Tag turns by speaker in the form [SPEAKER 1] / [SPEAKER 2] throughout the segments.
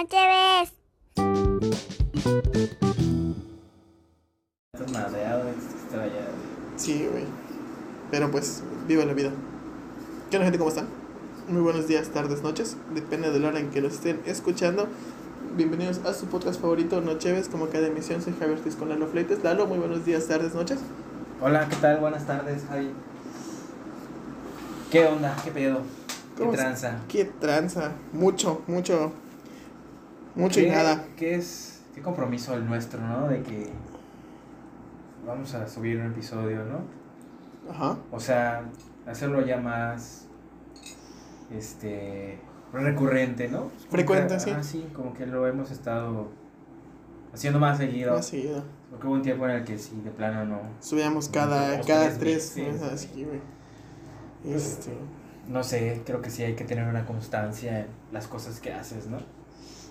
[SPEAKER 1] Noche ves.
[SPEAKER 2] Estás estaba ya.
[SPEAKER 3] Sí, güey. Pero pues, viva la vida. ¿Qué onda, gente? ¿Cómo están? Muy buenos días, tardes, noches. Depende de la hora en que lo estén escuchando. Bienvenidos a su podcast favorito, Nocheves, como cada emisión. Soy Javier Ortiz con Lalo Fleites. Lalo, muy buenos días, tardes, noches.
[SPEAKER 2] Hola, ¿qué tal? Buenas tardes, Javi. ¿Qué onda? ¿Qué pedo? ¿Qué
[SPEAKER 3] ¿Cómo
[SPEAKER 2] tranza?
[SPEAKER 3] Qué tranza. Mucho, mucho. Mucho y
[SPEAKER 2] ¿Qué-
[SPEAKER 3] nada.
[SPEAKER 2] ¿Qué es? ¿Qué compromiso el nuestro, no? De que vamos a subir un episodio, ¿no?
[SPEAKER 3] Ajá.
[SPEAKER 2] O sea, hacerlo ya más. Este. recurrente, ¿no?
[SPEAKER 3] Frecuente,
[SPEAKER 2] que-
[SPEAKER 3] sí.
[SPEAKER 2] Ah, sí, como que lo hemos estado haciendo más seguido.
[SPEAKER 3] Más seguido.
[SPEAKER 2] Porque hubo un tiempo en el que sí, de plano no.
[SPEAKER 3] Subíamos cada, cada
[SPEAKER 2] tres meses,
[SPEAKER 3] meses,
[SPEAKER 2] sí.
[SPEAKER 3] así, güey. Este.
[SPEAKER 2] No sé, creo que sí hay que tener una constancia en las cosas que haces, ¿no?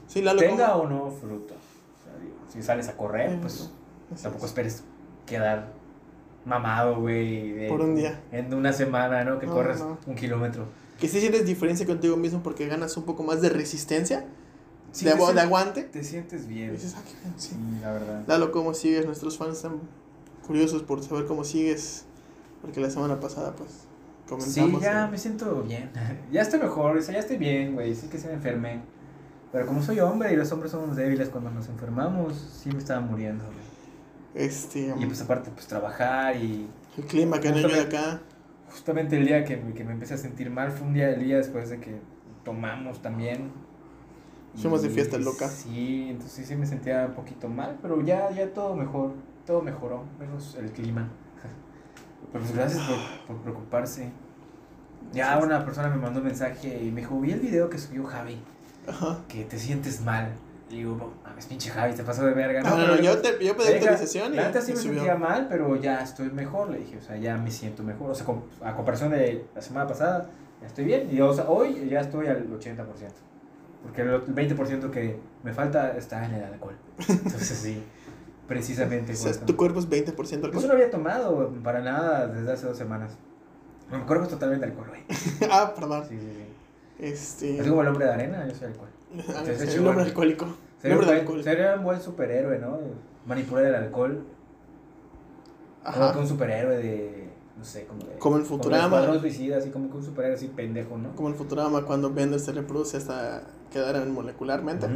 [SPEAKER 3] Sí, Lalo.
[SPEAKER 2] Tenga
[SPEAKER 3] ¿cómo?
[SPEAKER 2] o no fruto. O sea, digo, si sales a correr, pues
[SPEAKER 3] Así
[SPEAKER 2] tampoco
[SPEAKER 3] es.
[SPEAKER 2] esperes quedar mamado, güey.
[SPEAKER 3] Por un día.
[SPEAKER 2] En una semana, ¿no? Que
[SPEAKER 3] No,
[SPEAKER 2] corres
[SPEAKER 3] no.
[SPEAKER 2] un kilómetro.
[SPEAKER 3] Que sí sientes diferencia contigo mismo porque ganas un poco más de resistencia,
[SPEAKER 2] Sí,
[SPEAKER 3] de, agu- de aguante.
[SPEAKER 2] Te sientes bien.
[SPEAKER 3] dices, ah, qué bien, sí.
[SPEAKER 2] Sí, la verdad.
[SPEAKER 3] Lalo, ¿cómo sigues? Nuestros fans están curiosos por saber cómo sigues. Porque la semana pasada, pues,
[SPEAKER 2] Sí,
[SPEAKER 3] comenzamos.
[SPEAKER 2] ya me siento bien. Ya estoy mejor, o sea, ya estoy bien, güey. Sí que se me enfermé. Pero como soy hombre y los hombres somos débiles cuando nos enfermamos, sí me estaba muriendo, güey.
[SPEAKER 3] Este,
[SPEAKER 2] Y pues aparte, pues trabajar y
[SPEAKER 3] el clima que no ayuda acá.
[SPEAKER 2] justamente el día que, me- que me empecé a sentir mal fue un día el día después de que tomamos también.
[SPEAKER 3] Fuimos de fiesta loca.
[SPEAKER 2] Sí, entonces sí, me sentía un poquito mal, pero ya, ya todo mejor, todo mejoró, menos el clima. Pero pues gracias por, por preocuparse. Ya una persona me mandó un mensaje y me dijo, vi el video que subió Javi,
[SPEAKER 3] Ajá.
[SPEAKER 2] que te sientes mal. Y digo, no, mames, pinche Javi, te pasó de verga.
[SPEAKER 3] No, no, yo, te, yo pedí autorización y,
[SPEAKER 2] la neta sí me
[SPEAKER 3] subió.
[SPEAKER 2] sentía mal, pero ya estoy mejor, le dije, o sea, ya me siento mejor. O sea, a comparación de la semana pasada, ya estoy bien. Y o sea, hoy ya estoy al 80%. Porque el 20% que me falta está en el alcohol. Entonces sí, precisamente.
[SPEAKER 3] O sea, tu cuerpo es 20%
[SPEAKER 2] Pues
[SPEAKER 3] alcohol.
[SPEAKER 2] yo no había tomado para nada desde hace dos semanas. Mi cuerpo es totalmente alcohol, güey.
[SPEAKER 3] ah, perdón.
[SPEAKER 2] Sí, sí, sí.
[SPEAKER 3] Este.
[SPEAKER 2] Así como el hombre de arena, yo soy alcohol.
[SPEAKER 3] Ah,
[SPEAKER 2] Entonces,
[SPEAKER 3] el hombre alcohólico.
[SPEAKER 2] Sería un, buen,
[SPEAKER 3] alcohol.
[SPEAKER 2] sería un buen superhéroe, ¿no? Manipular el alcohol. Como
[SPEAKER 3] Ajá.
[SPEAKER 2] que un superhéroe de. No sé, como de.
[SPEAKER 3] Como en Futurama.
[SPEAKER 2] Como suicida, así como que un superhéroe así pendejo, ¿no?
[SPEAKER 3] Como en Futurama, cuando Bender se reproduce hasta quedar en molecularmente.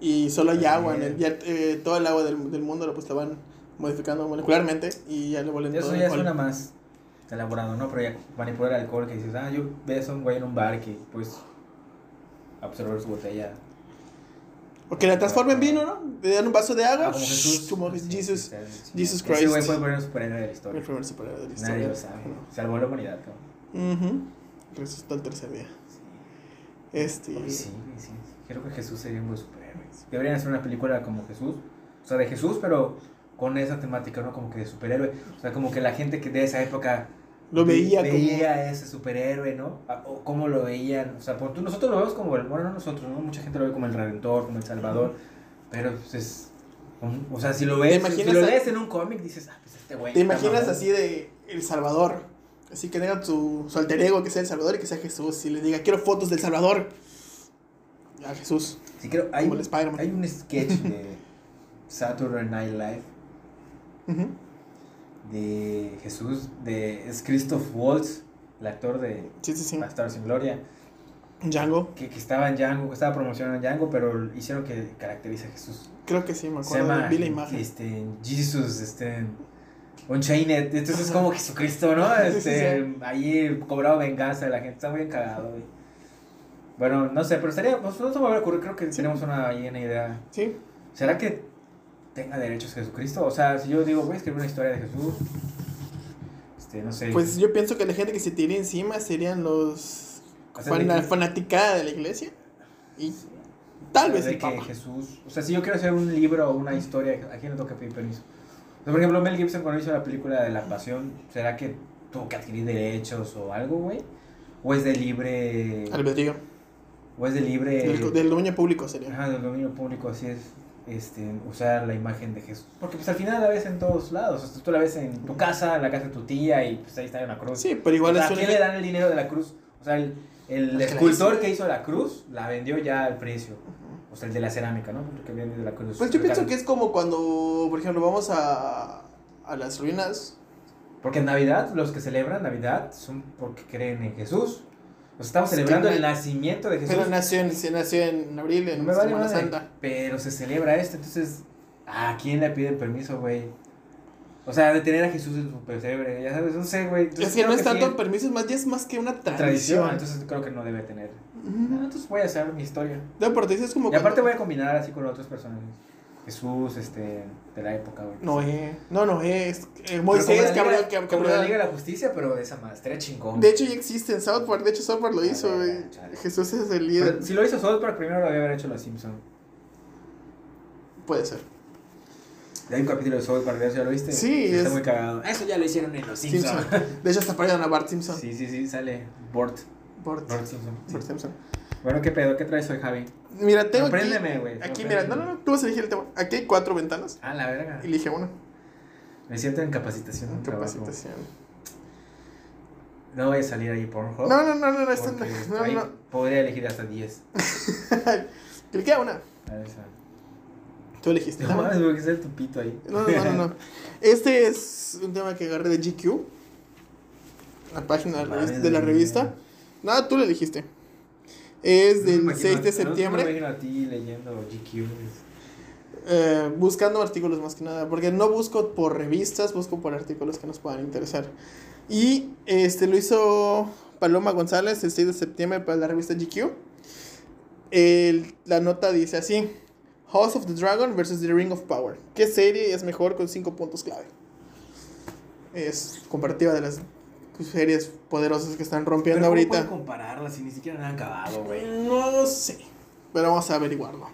[SPEAKER 3] Y solo hay agua en el.
[SPEAKER 2] es.
[SPEAKER 3] Ya, eh, todo el agua del, del mundo lo, pues, van modificando molecularmente y ya le vuelven
[SPEAKER 2] Eso
[SPEAKER 3] todo
[SPEAKER 2] ya es una más elaborado, ¿no? Pero ya manipular el alcohol que dices, ah, yo ves a un güey en un bar que pues absorber su botella.
[SPEAKER 3] O que la transforma en vino, ¿no? Le dan un vaso de agua.
[SPEAKER 2] Ah, como Jesús.
[SPEAKER 3] Como
[SPEAKER 2] Sí,
[SPEAKER 3] Jesus.
[SPEAKER 2] sí, sí.
[SPEAKER 3] Jesus
[SPEAKER 2] Ese güey
[SPEAKER 3] Christ.
[SPEAKER 2] fue el primer superhéroe de la historia.
[SPEAKER 3] El primer superhéroe de la
[SPEAKER 2] Nadie
[SPEAKER 3] historia.
[SPEAKER 2] lo sabe. Salvó la humanidad, cabrón.
[SPEAKER 3] Ujú. Resucitó el tercer día. Este.
[SPEAKER 2] Ay, sí, sí. Creo que Jesús sería un buen superhéroe. Deberían hacer una película como Jesús. O sea, de Jesús, pero con esa temática, ¿no? Como que de superhéroe. O sea, como que la gente que de esa época
[SPEAKER 3] Lo veía como-
[SPEAKER 2] veía a ese superhéroe, ¿no? O cómo lo veían. O sea, por tú, nosotros lo vemos como el. Bueno, no nosotros, ¿no? Mucha gente lo ve como el redentor, como el salvador. Pero, pues es. un- O sea, si lo ves, si lo lees en un cómic, dices, ah, pues este güey.
[SPEAKER 3] ¿Te imaginas así de El Salvador? Así que tenga su, su alter ego que sea El Salvador y que sea Jesús. Y le diga, quiero fotos del Salvador. A Jesús.
[SPEAKER 2] Sí, creo. Hay,
[SPEAKER 3] Como el Spider-Man.
[SPEAKER 2] hay un sketch de Saturday Night Live.
[SPEAKER 3] Ujú.
[SPEAKER 2] De Jesús, de es Christoph Waltz, el actor de
[SPEAKER 3] Sí, sí, sí.
[SPEAKER 2] Bastardos sin Gloria,
[SPEAKER 3] Django.
[SPEAKER 2] que, que estaba en Django, que estaba promocionando Django, pero hicieron que caracteriza a Jesús.
[SPEAKER 3] Creo que sí, me
[SPEAKER 2] Se
[SPEAKER 3] acuerdo.
[SPEAKER 2] llama
[SPEAKER 3] Vi la imagen.
[SPEAKER 2] este, Jesus, este, Unchained, entonces es como Jesucristo, ¿no? Este, ahí cobraba venganza de la gente, está muy encagado, güey. Bueno, no sé, pero estaría, pues, no se me va a ocurrir, creo que tenemos una, ahí una idea.
[SPEAKER 3] Sí.
[SPEAKER 2] ¿Será que tenga derechos Jesucristo? O sea, si yo digo, voy a escribir una historia de Jesús, este, no sé.
[SPEAKER 3] Pues yo pienso que la gente que se tire encima serían los.
[SPEAKER 2] O sea, que-
[SPEAKER 3] fanaticada de la iglesia. Y tal
[SPEAKER 2] O
[SPEAKER 3] vez
[SPEAKER 2] sea,
[SPEAKER 3] el
[SPEAKER 2] de que
[SPEAKER 3] Papa.
[SPEAKER 2] Jesús, o sea, si yo quiero hacer un libro o una historia, ¿a quién le toca pedir permiso? O sea, por ejemplo, Mel Gibson cuando hizo la película de La Pasión, ¿será que tuvo que adquirir derechos o algo, güey? ¿O es de libre...
[SPEAKER 3] Albedrío.
[SPEAKER 2] ¿O es de libre...
[SPEAKER 3] Del, del dominio público sería.
[SPEAKER 2] Ajá, del dominio público, así es, este, usar la imagen de Jesús. Porque pues al final la ves en todos lados, o sea, tú la ves en tu casa, en la casa de tu tía y pues ahí está una cruz.
[SPEAKER 3] Sí, pero igual
[SPEAKER 2] O sea,
[SPEAKER 3] es
[SPEAKER 2] ¿A quién le dan el dinero de la cruz? O sea, el, el escultor que hizo la cruz la vendió ya al precio. O sea, el de la cerámica, ¿no? Porque viene de la cruz.
[SPEAKER 3] Pues yo pienso que es como cuando, por ejemplo, vamos a, a las ruinas.
[SPEAKER 2] Porque en Navidad, los que celebran Navidad son porque creen en Jesús. O sea, estamos
[SPEAKER 3] Es que
[SPEAKER 2] celebrando el nacimiento de Jesús.
[SPEAKER 3] Pero nació en, se nació en abril, en
[SPEAKER 2] No me vale
[SPEAKER 3] Semana
[SPEAKER 2] madre,
[SPEAKER 3] Santa.
[SPEAKER 2] Pero se celebra esto, entonces. ¿A quién le piden permiso, güey? O sea, de tener a Jesús en su pesebre, ya sabes, no sé, güey. Entonces,
[SPEAKER 3] Es que no es tanto
[SPEAKER 2] sí
[SPEAKER 3] permiso, es más, ya es más que una
[SPEAKER 2] tradición.
[SPEAKER 3] tradición.
[SPEAKER 2] Entonces creo que no debe tener. No, entonces voy a hacer mi historia.
[SPEAKER 3] No, pero te dices como
[SPEAKER 2] Y aparte
[SPEAKER 3] cuando-
[SPEAKER 2] voy a combinar así con otros personajes. Jesús, este, de la época, güey.
[SPEAKER 3] Noé. No, Noé. Es, eh, Moisés, que abrió. Que,
[SPEAKER 2] como la Liga de la Justicia, pero de esa más, estaría chingón.
[SPEAKER 3] De hecho, ya existe en South Park. De hecho, South Park lo hizo, güey. Jesús es el líder.
[SPEAKER 2] Pero si lo hizo South Park, primero lo había haber hecho los Simpsons.
[SPEAKER 3] Puede ser.
[SPEAKER 2] Hay un capítulo de South Park, ¿ya lo viste?
[SPEAKER 3] Sí,
[SPEAKER 2] Está
[SPEAKER 3] es-
[SPEAKER 2] muy cagado. Eso ya lo hicieron en los Simpsons.
[SPEAKER 3] Simpson. De hecho, hasta parecen a Bart Simpson.
[SPEAKER 2] sí, sí, sí, sale Bort.
[SPEAKER 3] Bart,
[SPEAKER 2] Bart Simpson. sí.
[SPEAKER 3] Bart Simpson.
[SPEAKER 2] Bueno, ¿qué pedo? ¿Qué traes hoy, Javi?
[SPEAKER 3] Mira, tengo aquí.
[SPEAKER 2] Sorpréndeme, güey,
[SPEAKER 3] Aquí, mira, no, no, no, tú vas a elegir el tema. Aquí hay cuatro ventanas.
[SPEAKER 2] Ah, la verga.
[SPEAKER 3] Elige una.
[SPEAKER 2] Me siento en capacitación. en.
[SPEAKER 3] Capacitación.
[SPEAKER 2] No voy a salir ahí por
[SPEAKER 3] No, no, no, no, no, esto
[SPEAKER 2] Porque
[SPEAKER 3] no, no,
[SPEAKER 2] ahí
[SPEAKER 3] no.
[SPEAKER 2] podría elegir hasta 10.
[SPEAKER 3] Cliquea una.
[SPEAKER 2] A esa.
[SPEAKER 3] Tú elegiste.
[SPEAKER 2] No mames, voy a hacer tu pito ahí.
[SPEAKER 3] No, no, no, no. Este es un tema que agarré de GQ. La página de la revista. Nada, tú lo elegiste. Es
[SPEAKER 2] No
[SPEAKER 3] del
[SPEAKER 2] imagino-
[SPEAKER 3] 6 de
[SPEAKER 2] no me
[SPEAKER 3] septiembre.
[SPEAKER 2] imagino a ti leyendo GQ.
[SPEAKER 3] eh, buscando artículos más que nada. Porque no busco por revistas, busco por artículos que nos puedan interesar. Y este lo hizo Paloma González el 6 de septiembre para la revista GQ. El- la nota dice así: House of the Dragon versus The Ring of Power. ¿Qué serie es mejor con 5 puntos clave? Es comparativa de las series poderosas que están rompiendo
[SPEAKER 2] Pero ¿cómo
[SPEAKER 3] ahorita.
[SPEAKER 2] pueden compararlas si ni siquiera han acabado, güey?
[SPEAKER 3] No sé, pero vamos a averiguarlo.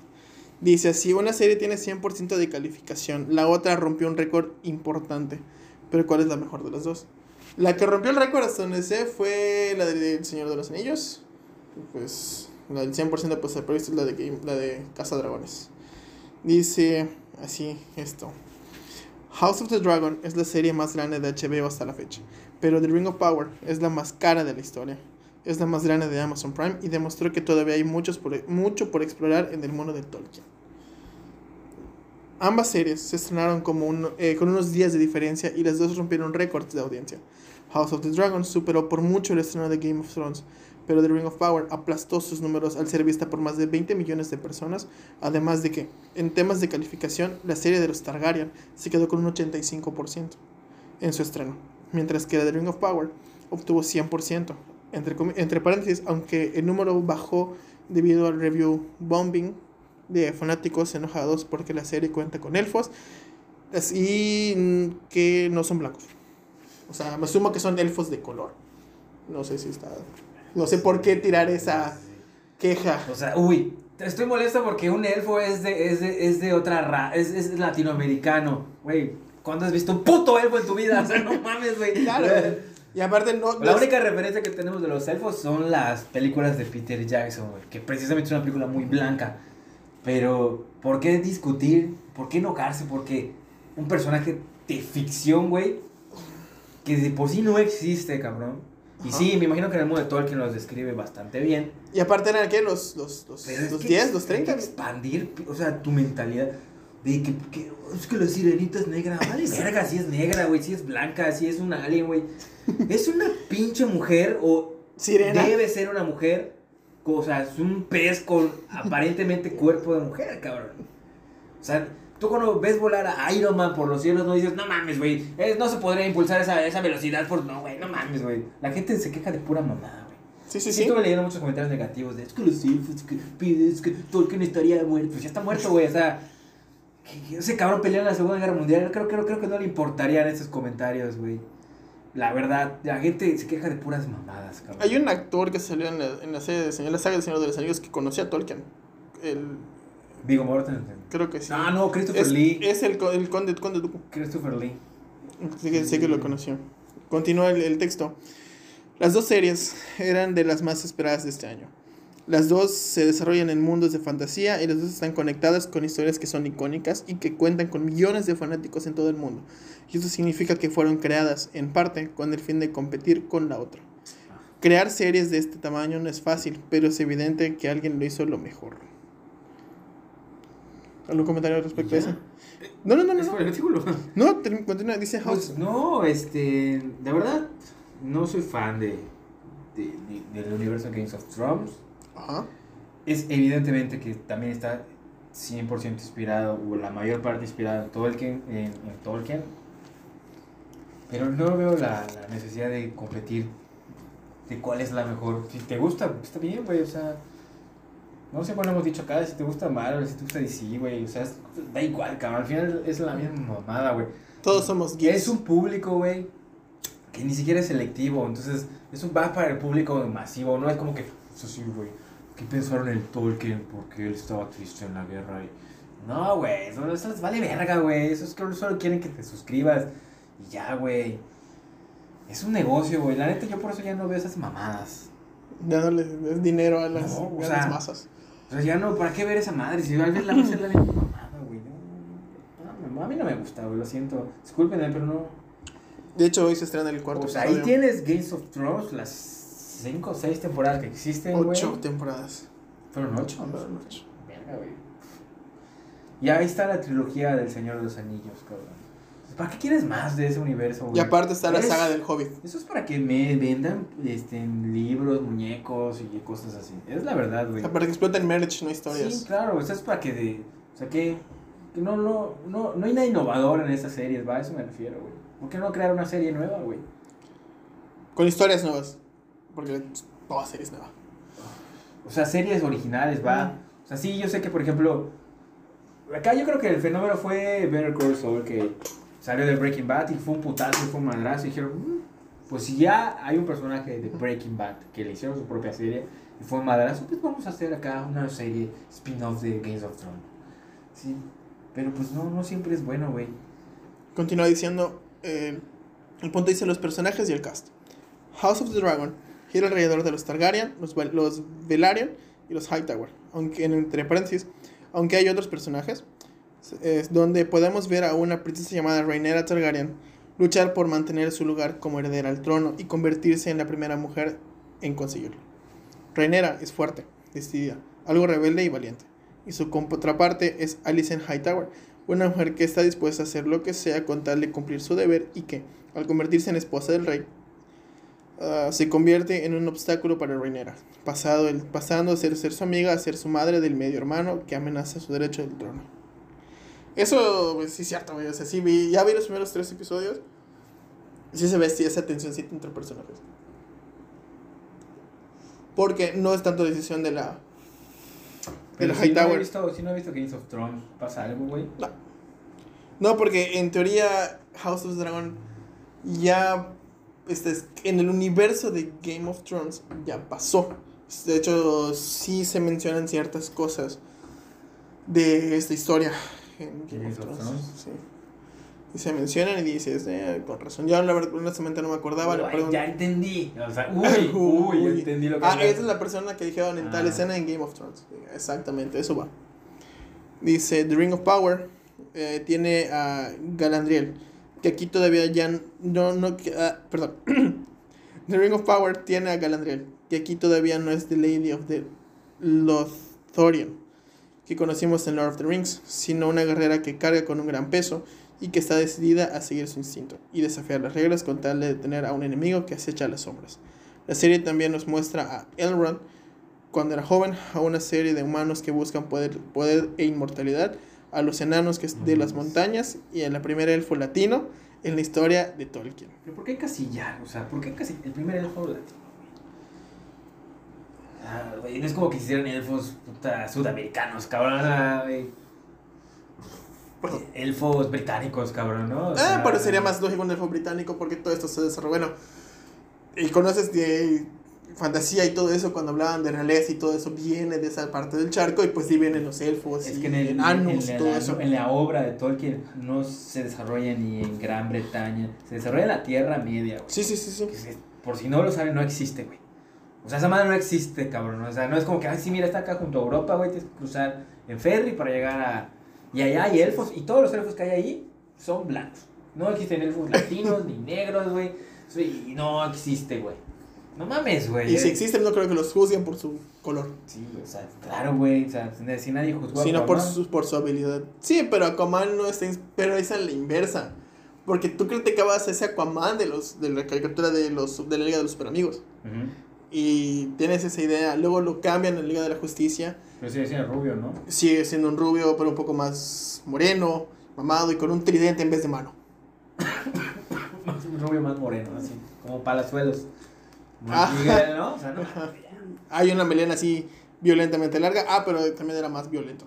[SPEAKER 3] Dice así, una serie tiene 100% de calificación, la otra rompió un récord importante, pero ¿cuál es la mejor de las dos? La que rompió el récord hasta donde sé fue la del Señor de los Anillos, pues la del 100% pues previsto es la de, Game- la de Casa Dragones. Dice así esto. House of the Dragon es la serie más grande de HBO hasta la fecha, pero The Ring of Power es la más cara de la historia. Es la más grande de Amazon Prime y demostró que todavía hay muchos por- mucho por explorar en el mundo de Tolkien. Ambas series se estrenaron como un- eh, con unos días de diferencia y las dos rompieron récords de audiencia. House of the Dragon superó por mucho el estreno de Game of Thrones, pero The Ring of Power aplastó sus números al ser vista por más de 20 millones de personas, además de que, en temas de calificación, la serie de los Targaryen se quedó con un 85% en su estreno, mientras que The Ring of Power obtuvo 100%. Entre, entre paréntesis, aunque el número bajó debido al review bombing de fanáticos enojados porque la serie cuenta con elfos y que no son blancos. O sea, me asumo que son elfos de color. No sé si está... No sé por qué tirar esa queja.
[SPEAKER 2] O sea, uy, estoy molesto porque un elfo es de, es de, es de otra raza, es, es latinoamericano. Güey, ¿cuándo has visto un puto elfo en tu vida? O sea, no mames, güey.
[SPEAKER 3] Claro. Y aparte no...
[SPEAKER 2] La
[SPEAKER 3] no es-
[SPEAKER 2] única referencia que tenemos de los elfos son las películas de Peter Jackson, güey, que precisamente es una película muy blanca. Pero, ¿por qué discutir? ¿Por qué enojarse? Porque un personaje de ficción, güey, que de por sí no existe, cabrón. Y
[SPEAKER 3] Ajá.
[SPEAKER 2] sí, me imagino que en el mundo de Tolkien los describe bastante bien.
[SPEAKER 3] Y aparte eran que los, los, los, los
[SPEAKER 2] que
[SPEAKER 3] 10, los
[SPEAKER 2] hay
[SPEAKER 3] 30.
[SPEAKER 2] que expandir, o sea, tu mentalidad de que, que- es que la sirenita es negra. Vale, verga, si es negra, güey, si es blanca, si es un alien, güey. Es una pinche mujer o
[SPEAKER 3] Sirena.
[SPEAKER 2] debe ser una mujer, o sea, es un pez con aparentemente cuerpo de mujer, cabrón. O sea, tú cuando ves volar a Iron Man por los cielos no dices, no mames, güey, eh, no se podría impulsar esa, esa velocidad por... No, güey, no mames, güey. La gente se queja de pura mamada, güey.
[SPEAKER 3] Sí, sí,
[SPEAKER 2] Sí,
[SPEAKER 3] sí.
[SPEAKER 2] estuve leyendo muchos comentarios negativos de es que los elfos que pides que Tolkien estaría muerto. Pues ya está muerto, güey. O sea, que- ese cabrón peleó en la Segunda Guerra Mundial. Creo, creo, creo que no le importarían esos comentarios, güey. La verdad, la gente se queja de puras mamadas, cabrón.
[SPEAKER 3] Hay un actor que salió en la, en la serie de Señor, la saga del Señor de los Anillos que conocía a Tolkien. El,
[SPEAKER 2] Vigo Mortensen.
[SPEAKER 3] creo que sí.
[SPEAKER 2] Ah, no, Christopher
[SPEAKER 3] es,
[SPEAKER 2] Lee.
[SPEAKER 3] es el, el conde, conde.
[SPEAKER 2] Christopher Lee.
[SPEAKER 3] Sí que, sé que lo conoció. Continúa el, el texto. Las dos series eran de las más esperadas de este año. Las dos se desarrollan en mundos de fantasía y las dos están conectadas con historias que son icónicas y que cuentan con millones de fanáticos en todo el mundo. Y eso significa que fueron creadas, en parte, con el fin de competir con la otra. Crear series de este tamaño no es fácil, pero es evidente que alguien lo hizo lo mejor. ¿Algún comentario respecto a
[SPEAKER 2] ¿Ya?
[SPEAKER 3] eso? No, no, no, no.
[SPEAKER 2] Es
[SPEAKER 3] No,
[SPEAKER 2] el artículo.
[SPEAKER 3] no continúa, dice House.
[SPEAKER 2] Pues no, este, de verdad, no soy fan de, de- de- del universo de Games of Thrones.
[SPEAKER 3] Ajá.
[SPEAKER 2] Es evidentemente que también está 100% inspirado, o la mayor parte inspirado en Tolkien, en, en Tolkien. Pero no veo la, la necesidad de competir de cuál es la mejor. Si te gusta, está bien, güey, o sea... No sé cuándo hemos dicho acá, si te gusta Marvel, si te gusta DC, güey, o sea, es- da igual, cabrón, al final es la misma mamada, güey.
[SPEAKER 3] Todos somos geeks.
[SPEAKER 2] Es un público, güey, que ni siquiera es selectivo. Entonces, eso va para el público masivo. No es como que, eso sí, güey, ¿qué pensaron en Tolkien? Porque él estaba triste en la guerra. Y... No, güey, eso, eso les vale verga, güey. Eso es que solo quieren que te suscribas. Y ya, güey. Es un negocio, güey. La neta, yo por eso ya no veo esas mamadas.
[SPEAKER 3] Ya no le des dinero a las
[SPEAKER 2] No, o
[SPEAKER 3] masas.
[SPEAKER 2] O sea, ya no, ¿para qué ver esa madre? Si al ver la vez es la misma mamada, güey. No, no, a mí no me gusta, güey, lo siento. Discúlpenme, pero no.
[SPEAKER 3] De hecho, hoy se estrena el cuarto
[SPEAKER 2] O sea, ahí tienes Games of Thrones, las 5 o 6 temporadas que existen, güey.
[SPEAKER 3] Ocho temporadas.
[SPEAKER 2] Fueron 8, ¿no?
[SPEAKER 3] Fueron ocho.
[SPEAKER 2] Verga, güey. Y ahí está la trilogía del Señor de los Anillos, cabrón. ¿Para qué quieres más de ese universo, güey?
[SPEAKER 3] Y aparte está la saga del Hobbit.
[SPEAKER 2] Eso es para que me vendan este, libros, muñecos y cosas así. Es la verdad, güey.
[SPEAKER 3] O sea, para que exploten merch, no historias.
[SPEAKER 2] Sí, claro, eso es para que de. O sea, que. que no, no, no, no hay nada innovador en estas series, va, a eso me refiero, güey. ¿Por qué no crear una serie nueva, güey?
[SPEAKER 3] Con historias nuevas. Porque toda serie es nueva.
[SPEAKER 2] O sea, series originales, va. O sea, sí, yo sé que, por ejemplo, acá yo creo que el fenómeno fue Better Call Saul, que salió de Breaking Bad y fue un putazo y fue un madrazo. Y dijeron, "Mm, pues si ya hay un personaje de Breaking Bad que le hicieron su propia serie y fue un madrazo, pues vamos a hacer acá una serie spin-off de Games of Thrones. Sí, pero pues no, no siempre es bueno, güey.
[SPEAKER 3] Continúa diciendo, eh, el punto dice los personajes y el cast. House of the Dragon gira alrededor de los Targaryen, los, los y los Hightower. Aunque, en- entre paréntesis, aunque hay otros personajes, es donde podemos ver a una princesa llamada Rhaenyra Targaryen luchar por mantener su lugar como heredera al trono y convertirse en la primera mujer en conseguirlo. Rhaenyra es fuerte, decidida, algo rebelde y valiente. Y su contraparte es Alicent Hightower, una mujer que está dispuesta a hacer lo que sea con tal de cumplir su deber y que, al convertirse en esposa del rey, ah, se convierte en un obstáculo para Rhaenyra, pasado el, pasando a ser, ser su amiga a ser su madre del medio hermano que amenaza su derecho del trono. Eso pues, sí es cierto, güey. O sea, sí vi, ya vi los primeros tres episodios. Sí se ve sí, esa tensióncita entre personajes. Porque no es tanto decisión de la... De
[SPEAKER 2] Pero
[SPEAKER 3] la
[SPEAKER 2] si no, he
[SPEAKER 3] Hightower.
[SPEAKER 2] visto, si no he visto Games of Thrones, ¿pasa algo, güey?
[SPEAKER 3] No, porque en teoría House of the Dragon ya este, es- en el universo de Game of Thrones ya pasó. De hecho, sí se mencionan ciertas cosas de esta historia en Game of Thrones. Sí. Y se mencionan y dices, eh, con razón. Yo la verdad, honestamente no me acordaba. pregunto-
[SPEAKER 2] ya entendí. O sea, uy, uy, ya entendí lo que
[SPEAKER 3] Ah, esa es la persona que dijeron en tal
[SPEAKER 2] Ah.
[SPEAKER 3] escena en Game of Thrones. Exactamente, eso va. Dice, The Ring of Power eh, tiene a Galadriel, que aquí todavía ya no, no, ah, perdón. The Ring of Power tiene a Galadriel, que aquí todavía no es The Lady of the Lothorian, que conocimos en Lord of the Rings, sino una guerrera que carga con un gran peso y que está decidida a seguir su instinto y desafiar las reglas con tal de detener a un enemigo que acecha las sombras. La serie también nos muestra a Elrond cuando era joven, a una serie de humanos que buscan poder, poder e inmortalidad, a los enanos que es de las montañas y a la primera elfo latino en la historia de Tolkien.
[SPEAKER 2] ¿Pero por qué encasillar? O sea, ¿por qué encasillar? El primer elfo latino. Ah, güey, no es como que hicieran elfos puta, sudamericanos, cabrón. güey.
[SPEAKER 3] Perdón.
[SPEAKER 2] Elfos británicos, cabrón, ¿no? O
[SPEAKER 3] Ah,
[SPEAKER 2] sea,
[SPEAKER 3] pero sería más lógico un elfo británico porque todo esto se desarrolló. Bueno, y conoces de fantasía y todo eso cuando hablaban de realeza y todo eso viene de esa parte del charco y pues sí vienen los elfos
[SPEAKER 2] Es
[SPEAKER 3] y
[SPEAKER 2] que en, el,
[SPEAKER 3] enanos todo
[SPEAKER 2] la,
[SPEAKER 3] eso.
[SPEAKER 2] en la obra de Tolkien no se desarrolla ni en Gran Bretaña, se desarrolla en la Tierra Media, güey.
[SPEAKER 3] Sí, sí, sí, sí.
[SPEAKER 2] Que por si no lo saben, no existe, güey. O sea, esa madre no existe, cabrón. O sea, no es como que, ay, sí, mira, está acá junto a Europa, güey, tienes que cruzar en ferry para llegar a... Y allá hay elfos, y todos los elfos que hay ahí son blancos. No existen elfos latinos ni negros, güey. Sí, no existe, güey. No mames, güey.
[SPEAKER 3] Y si existen, no creo que los juzguen por su color.
[SPEAKER 2] Sí, o sea, claro, güey. O sea, si nadie juzgó a
[SPEAKER 3] Sino por
[SPEAKER 2] Aquaman.
[SPEAKER 3] su, por su habilidad. Sí, pero Aquaman no está. Pero es a la inversa. Porque tú criticabas a ese Aquaman de los de la caricatura de los de la Liga de los Superamigos.
[SPEAKER 2] Ujú.
[SPEAKER 3] Y tienes esa idea. Luego lo cambian en la Liga de la Justicia.
[SPEAKER 2] Pero sigue siendo rubio, ¿no?
[SPEAKER 3] Sigue siendo un rubio, pero un poco más moreno, mamado y con un tridente en vez de mano.
[SPEAKER 2] Más un rubio más moreno, así. Como palazuelos.
[SPEAKER 3] Ah.
[SPEAKER 2] ¿no? O sea, no.
[SPEAKER 3] Hay una melena así violentamente larga. Ah, pero también era más violento.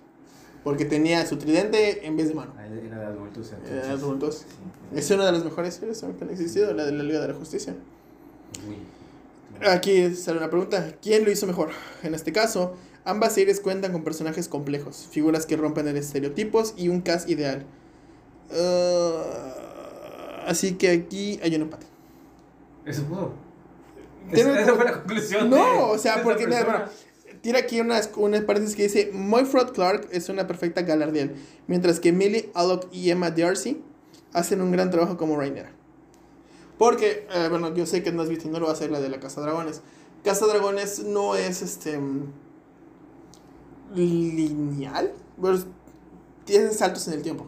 [SPEAKER 3] Porque tenía su tridente en vez de mano.
[SPEAKER 2] Ah, Era de adultos, entonces.
[SPEAKER 3] Era de adultos.
[SPEAKER 2] Sí.
[SPEAKER 3] Es una de las mejores series que han existido, la de la Liga de la Justicia.
[SPEAKER 2] Uy.
[SPEAKER 3] Aquí sale una pregunta. ¿Quién lo hizo mejor? En este caso, ambas series cuentan con personajes complejos, figuras que rompen el estereotipos y un cast ideal. Ah, así que aquí hay un empate.
[SPEAKER 2] Eso pudo.
[SPEAKER 3] Tiene-
[SPEAKER 2] Esa fue la conclusión.
[SPEAKER 3] No,
[SPEAKER 2] de-
[SPEAKER 3] o sea,
[SPEAKER 2] de
[SPEAKER 3] porque mira, bueno, tira aquí unas, unas paréntesis que dice Moyfrod Clark es una perfecta Galadriel, mientras que Millie Alec y Emma Darcy hacen un gran trabajo como Rainera. Porque, eh, bueno, yo sé que no has visto y no lo va a hacer la de la Casa Dragones. Casa Dragones no es este mm, lineal, pues, tienen saltos en el tiempo.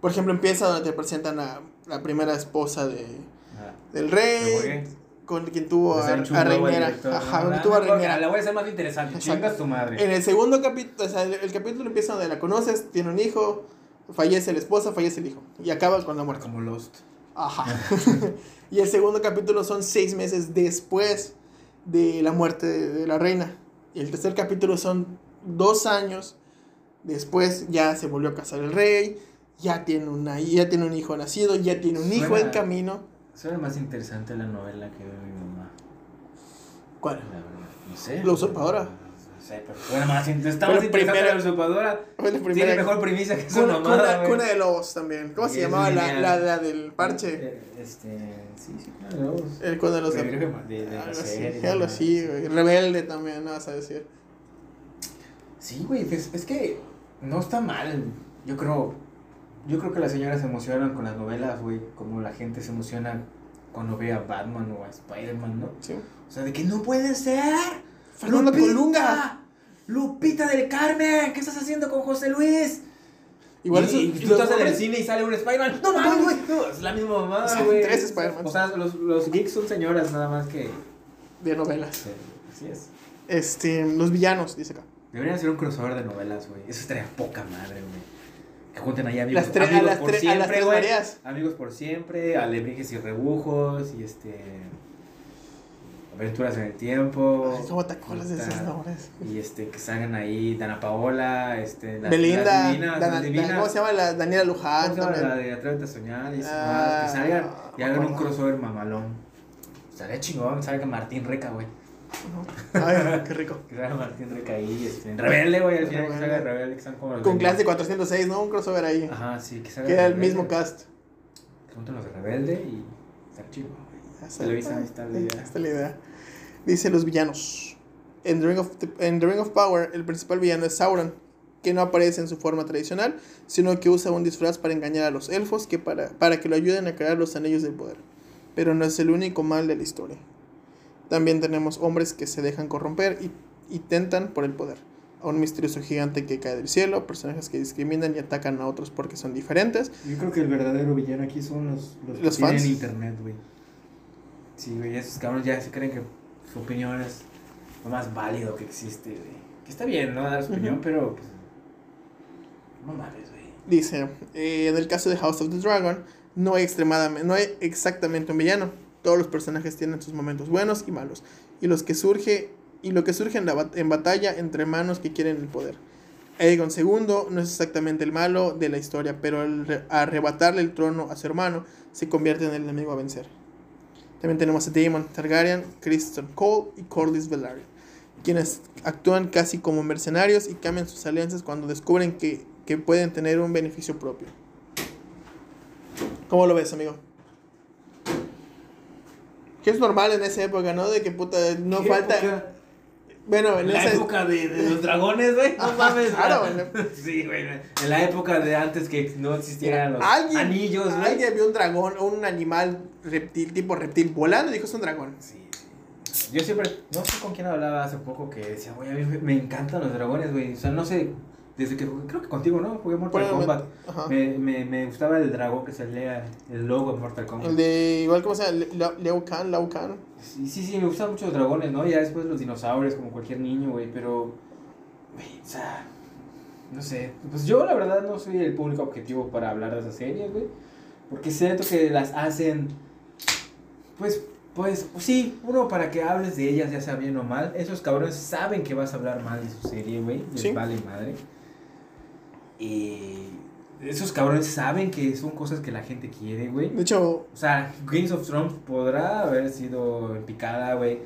[SPEAKER 3] Por ejemplo, empieza donde te presentan a la primera esposa de,
[SPEAKER 2] Ah,
[SPEAKER 3] del rey. Con quien tuvo a, a
[SPEAKER 2] Ah,
[SPEAKER 3] tuvo a Rhaenyra.
[SPEAKER 2] La voy a hacer más interesante. Chingas tu madre.
[SPEAKER 3] En el segundo capítulo, o sea, el, el capítulo empieza donde la conoces, tiene un hijo, fallece la esposa, fallece el hijo. Y acaba con la muerte.
[SPEAKER 2] Como Lost.
[SPEAKER 3] Ajá. y el segundo capítulo son seis meses después de la muerte de, de la reina. Y el tercer capítulo son dos años después, ya se volvió a casar el rey, ya tiene, una, ya tiene un hijo nacido, ya tiene un hijo en camino.
[SPEAKER 2] Suena más interesante la novela que ve mi mamá.
[SPEAKER 3] ¿Cuál?
[SPEAKER 2] La verdad. No sé.
[SPEAKER 3] La usurpadora.
[SPEAKER 2] No sé, pero suena más, in- está
[SPEAKER 3] Pero
[SPEAKER 2] interesante
[SPEAKER 3] primero-
[SPEAKER 2] la usurpadora. Tiene
[SPEAKER 3] primera-
[SPEAKER 2] mejor primicia que su mamá.
[SPEAKER 3] cuna- Cuna de Lobos también. ¿Cómo se llamaba la, la, la del parche?
[SPEAKER 2] Eh, Este, sí, sí, Cuna de Lobos.
[SPEAKER 3] El Cuna de los
[SPEAKER 2] de, de la
[SPEAKER 3] Algo así, güey. Rebelde también, no vas a decir.
[SPEAKER 2] Sí, güey, pues, es que no está mal. Yo creo, yo creo que las señoras se emocionan con las novelas, güey, como la gente se emociona cuando ve a Batman o a Spider-Man, ¿no?
[SPEAKER 3] Sí.
[SPEAKER 2] O sea, de que no puede ser.
[SPEAKER 3] Fernanda
[SPEAKER 2] Lupita,
[SPEAKER 3] Colunga.
[SPEAKER 2] Lupita del Carmen, ¿qué estás haciendo con José Luis?
[SPEAKER 3] Igual
[SPEAKER 2] y, tú estás en el cine y sale un Spider-Man. No mames, güey. No, es la misma mamada,
[SPEAKER 3] Salen
[SPEAKER 2] güey.
[SPEAKER 3] tres Spider-Mans.
[SPEAKER 2] O sea, los, los geeks son señoras nada más que.
[SPEAKER 3] de novelas.
[SPEAKER 2] Así es.
[SPEAKER 3] Este, los villanos, dice acá.
[SPEAKER 2] Deberían hacer un crossover de novelas, güey. Eso estaría poca madre, güey. Que junten ahí amigos,
[SPEAKER 3] Las tres- a
[SPEAKER 2] amigos
[SPEAKER 3] las
[SPEAKER 2] por
[SPEAKER 3] tres- a las
[SPEAKER 2] siempre,
[SPEAKER 3] tres.
[SPEAKER 2] Amigos por siempre, alebrijes y rebujos y este. Aventuras en el tiempo.
[SPEAKER 3] Ay, ¿Cómo te acuerdas de esos nombres?
[SPEAKER 2] Y este, que salgan ahí Dana Paola, este. las-
[SPEAKER 3] Belinda,
[SPEAKER 2] las divinas,
[SPEAKER 3] Dana-
[SPEAKER 2] las divinas.
[SPEAKER 3] ¿cómo se llama? La Daniela Luján
[SPEAKER 2] ¿Cómo se llama? La de Atrévete a soñar y
[SPEAKER 3] Ah,
[SPEAKER 2] que salgan y hagan un crossover mamalón. Estaría chingón, salga Martín Reca, güey.
[SPEAKER 3] Ay, qué rico.
[SPEAKER 2] Que salga Martín Reca ahí, este. Rebelde, güey, al final que salga Rebelde, que están como
[SPEAKER 3] Con clase de 406, ¿no? Un crossover ahí.
[SPEAKER 2] Ajá, sí, que salga
[SPEAKER 3] Que era el mismo cast.
[SPEAKER 2] Que junten los de Rebelde y. Está chido, güey. Ahí está la idea.
[SPEAKER 3] Está la idea. Dice los villanos. En The, Ring of, en The Ring of Power, el principal villano es Sauron, que no aparece en su forma tradicional, sino que usa un disfraz para engañar a los elfos que para, para que lo ayuden a crear los anillos del poder. Pero no es el único mal de la historia. También tenemos hombres que se dejan corromper y, y tentan por el poder. A un misterioso gigante que cae del cielo, personajes que discriminan y atacan a otros porque son diferentes,
[SPEAKER 2] Yo creo que el verdadero villano aquí son los, los,
[SPEAKER 3] Los fans.
[SPEAKER 2] internet, güey. Sí, güey, esos cabrones ya se creen que su opinión es lo más válido que existe, güey. Que está bien, ¿no? Dar su opinión, pero pues. No mames, güey.
[SPEAKER 3] Dice, eh, en el caso de House of the Dragon, no hay, extremadamente, no hay exactamente un villano. Todos los personajes tienen sus momentos buenos y malos. Y, los que surge, y lo que surge en, la en batalla entre manos que quieren el poder. Aegon II no es exactamente el malo de la historia, pero al re- arrebatarle el trono a su hermano, se convierte en el enemigo a vencer. También tenemos a Daemon Targaryen, Kristen Cole y Corlys Velaryon, quienes actúan casi como mercenarios y cambian sus alianzas cuando descubren que, que pueden tener un beneficio propio. ¿Cómo lo ves, amigo? Que es normal en esa época, ¿no? De que puta, no
[SPEAKER 2] ¿Qué
[SPEAKER 3] falta...
[SPEAKER 2] época?
[SPEAKER 3] Bueno, en
[SPEAKER 2] En la
[SPEAKER 3] esa...
[SPEAKER 2] época de, de los dragones, güey. No mames,
[SPEAKER 3] claro,
[SPEAKER 2] güey. Sí, güey. En la época de antes que no existieran los
[SPEAKER 3] Alguien,
[SPEAKER 2] anillos, güey.
[SPEAKER 3] alguien vio un dragón o un animal reptil, tipo reptil, volando y dijo es un dragón.
[SPEAKER 2] Sí, sí. Yo siempre, no sé con quién hablaba hace poco que decía, güey, a mí me encantan los dragones, güey. O sea, no sé, desde que jugué- creo que contigo, ¿no? Jugué Mortal. Kombat. Me, me, me gustaba el dragón que salía, el logo de Mortal Kombat.
[SPEAKER 3] El de, igual como se llama, Le- Le- Leo Khan, Lao Khan.
[SPEAKER 2] Sí, sí, sí, me gustan mucho los dragones, ¿no? Ya después los dinosaurios, como cualquier niño, güey, pero. Güey, o sea. No sé. Pues yo, la verdad, no soy el público objetivo para hablar de esas series, güey. Porque siento que las hacen. Pues, pues, sí, uno para que hables de ellas, ya sea bien o mal. Esos cabrones saben que vas a hablar mal de su serie, güey. Les
[SPEAKER 3] Sí.
[SPEAKER 2] vale madre. Y. Esos cabrones saben que son cosas que la gente quiere, güey.
[SPEAKER 3] De hecho,
[SPEAKER 2] O sea, Games of Thrones podrá haber sido en picada, güey.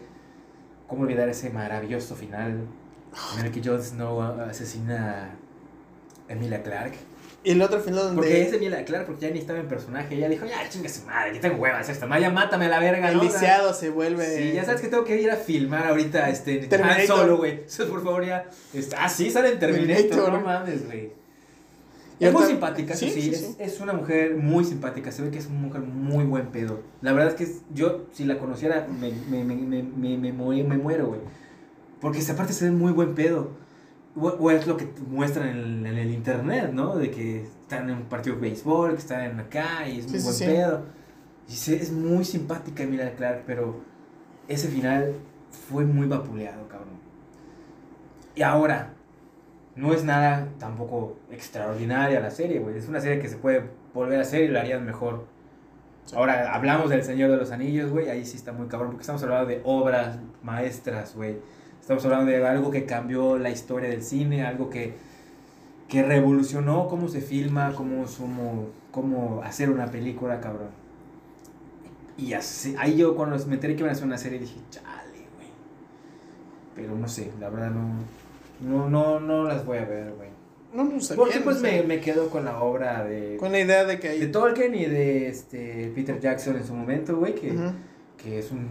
[SPEAKER 2] ¿Cómo olvidar ese maravilloso final en el que Jon Snow asesina a Emilia Clark?
[SPEAKER 3] y el otro final donde
[SPEAKER 2] Porque es Emilia Clark, porque ya ni estaba en personaje. Ella dijo, ya chinga su madre, que tengo huevas esta, no, ya mátame a la verga,
[SPEAKER 3] el se vuelve.
[SPEAKER 2] Sí, ya sabes que tengo que ir a filmar ahorita este Han
[SPEAKER 3] Terminator.
[SPEAKER 2] Solo, güey. Por favor, ya. este, ah, sí, sale en Terminator,
[SPEAKER 3] Terminator.
[SPEAKER 2] no mames, güey. Es muy simpática,
[SPEAKER 3] sí,
[SPEAKER 2] sí,
[SPEAKER 3] sí,
[SPEAKER 2] es, es una mujer muy simpática, se ve que es una mujer muy buen pedo. La verdad es que es- yo, si la conociera, me, me, me, me, me, me mu- me muero, güey. Porque esa parte se ve muy buen pedo. O, o es lo que muestran en el, en el internet, ¿no? De que están en un partido de béisbol, que están en acá y es muy buen pedo. Y se- es muy simpática Emilia Clark, pero ese final fue muy vapuleado, cabrón. Y ahora, no es nada tampoco extraordinaria la serie, güey. Es una serie que se puede volver a hacer y la harían mejor. Ahora, hablamos del Señor de los Anillos, güey. Ahí sí está muy cabrón, porque estamos hablando de obras maestras, güey. Estamos hablando de algo que cambió la historia del cine, algo que, que revolucionó cómo se filma, cómo, cómo, cómo hacer una película, cabrón. Y así, ahí yo cuando me enteré que iban a hacer una serie dije, chale, güey. Pero no sé, la verdad no, no, no, no las voy a ver, güey.
[SPEAKER 3] No, no está
[SPEAKER 2] Porque pues me, me quedo con la obra de,
[SPEAKER 3] Con la idea de que hay.
[SPEAKER 2] de Tolkien y de este Peter Jackson en su momento, güey, que, que es un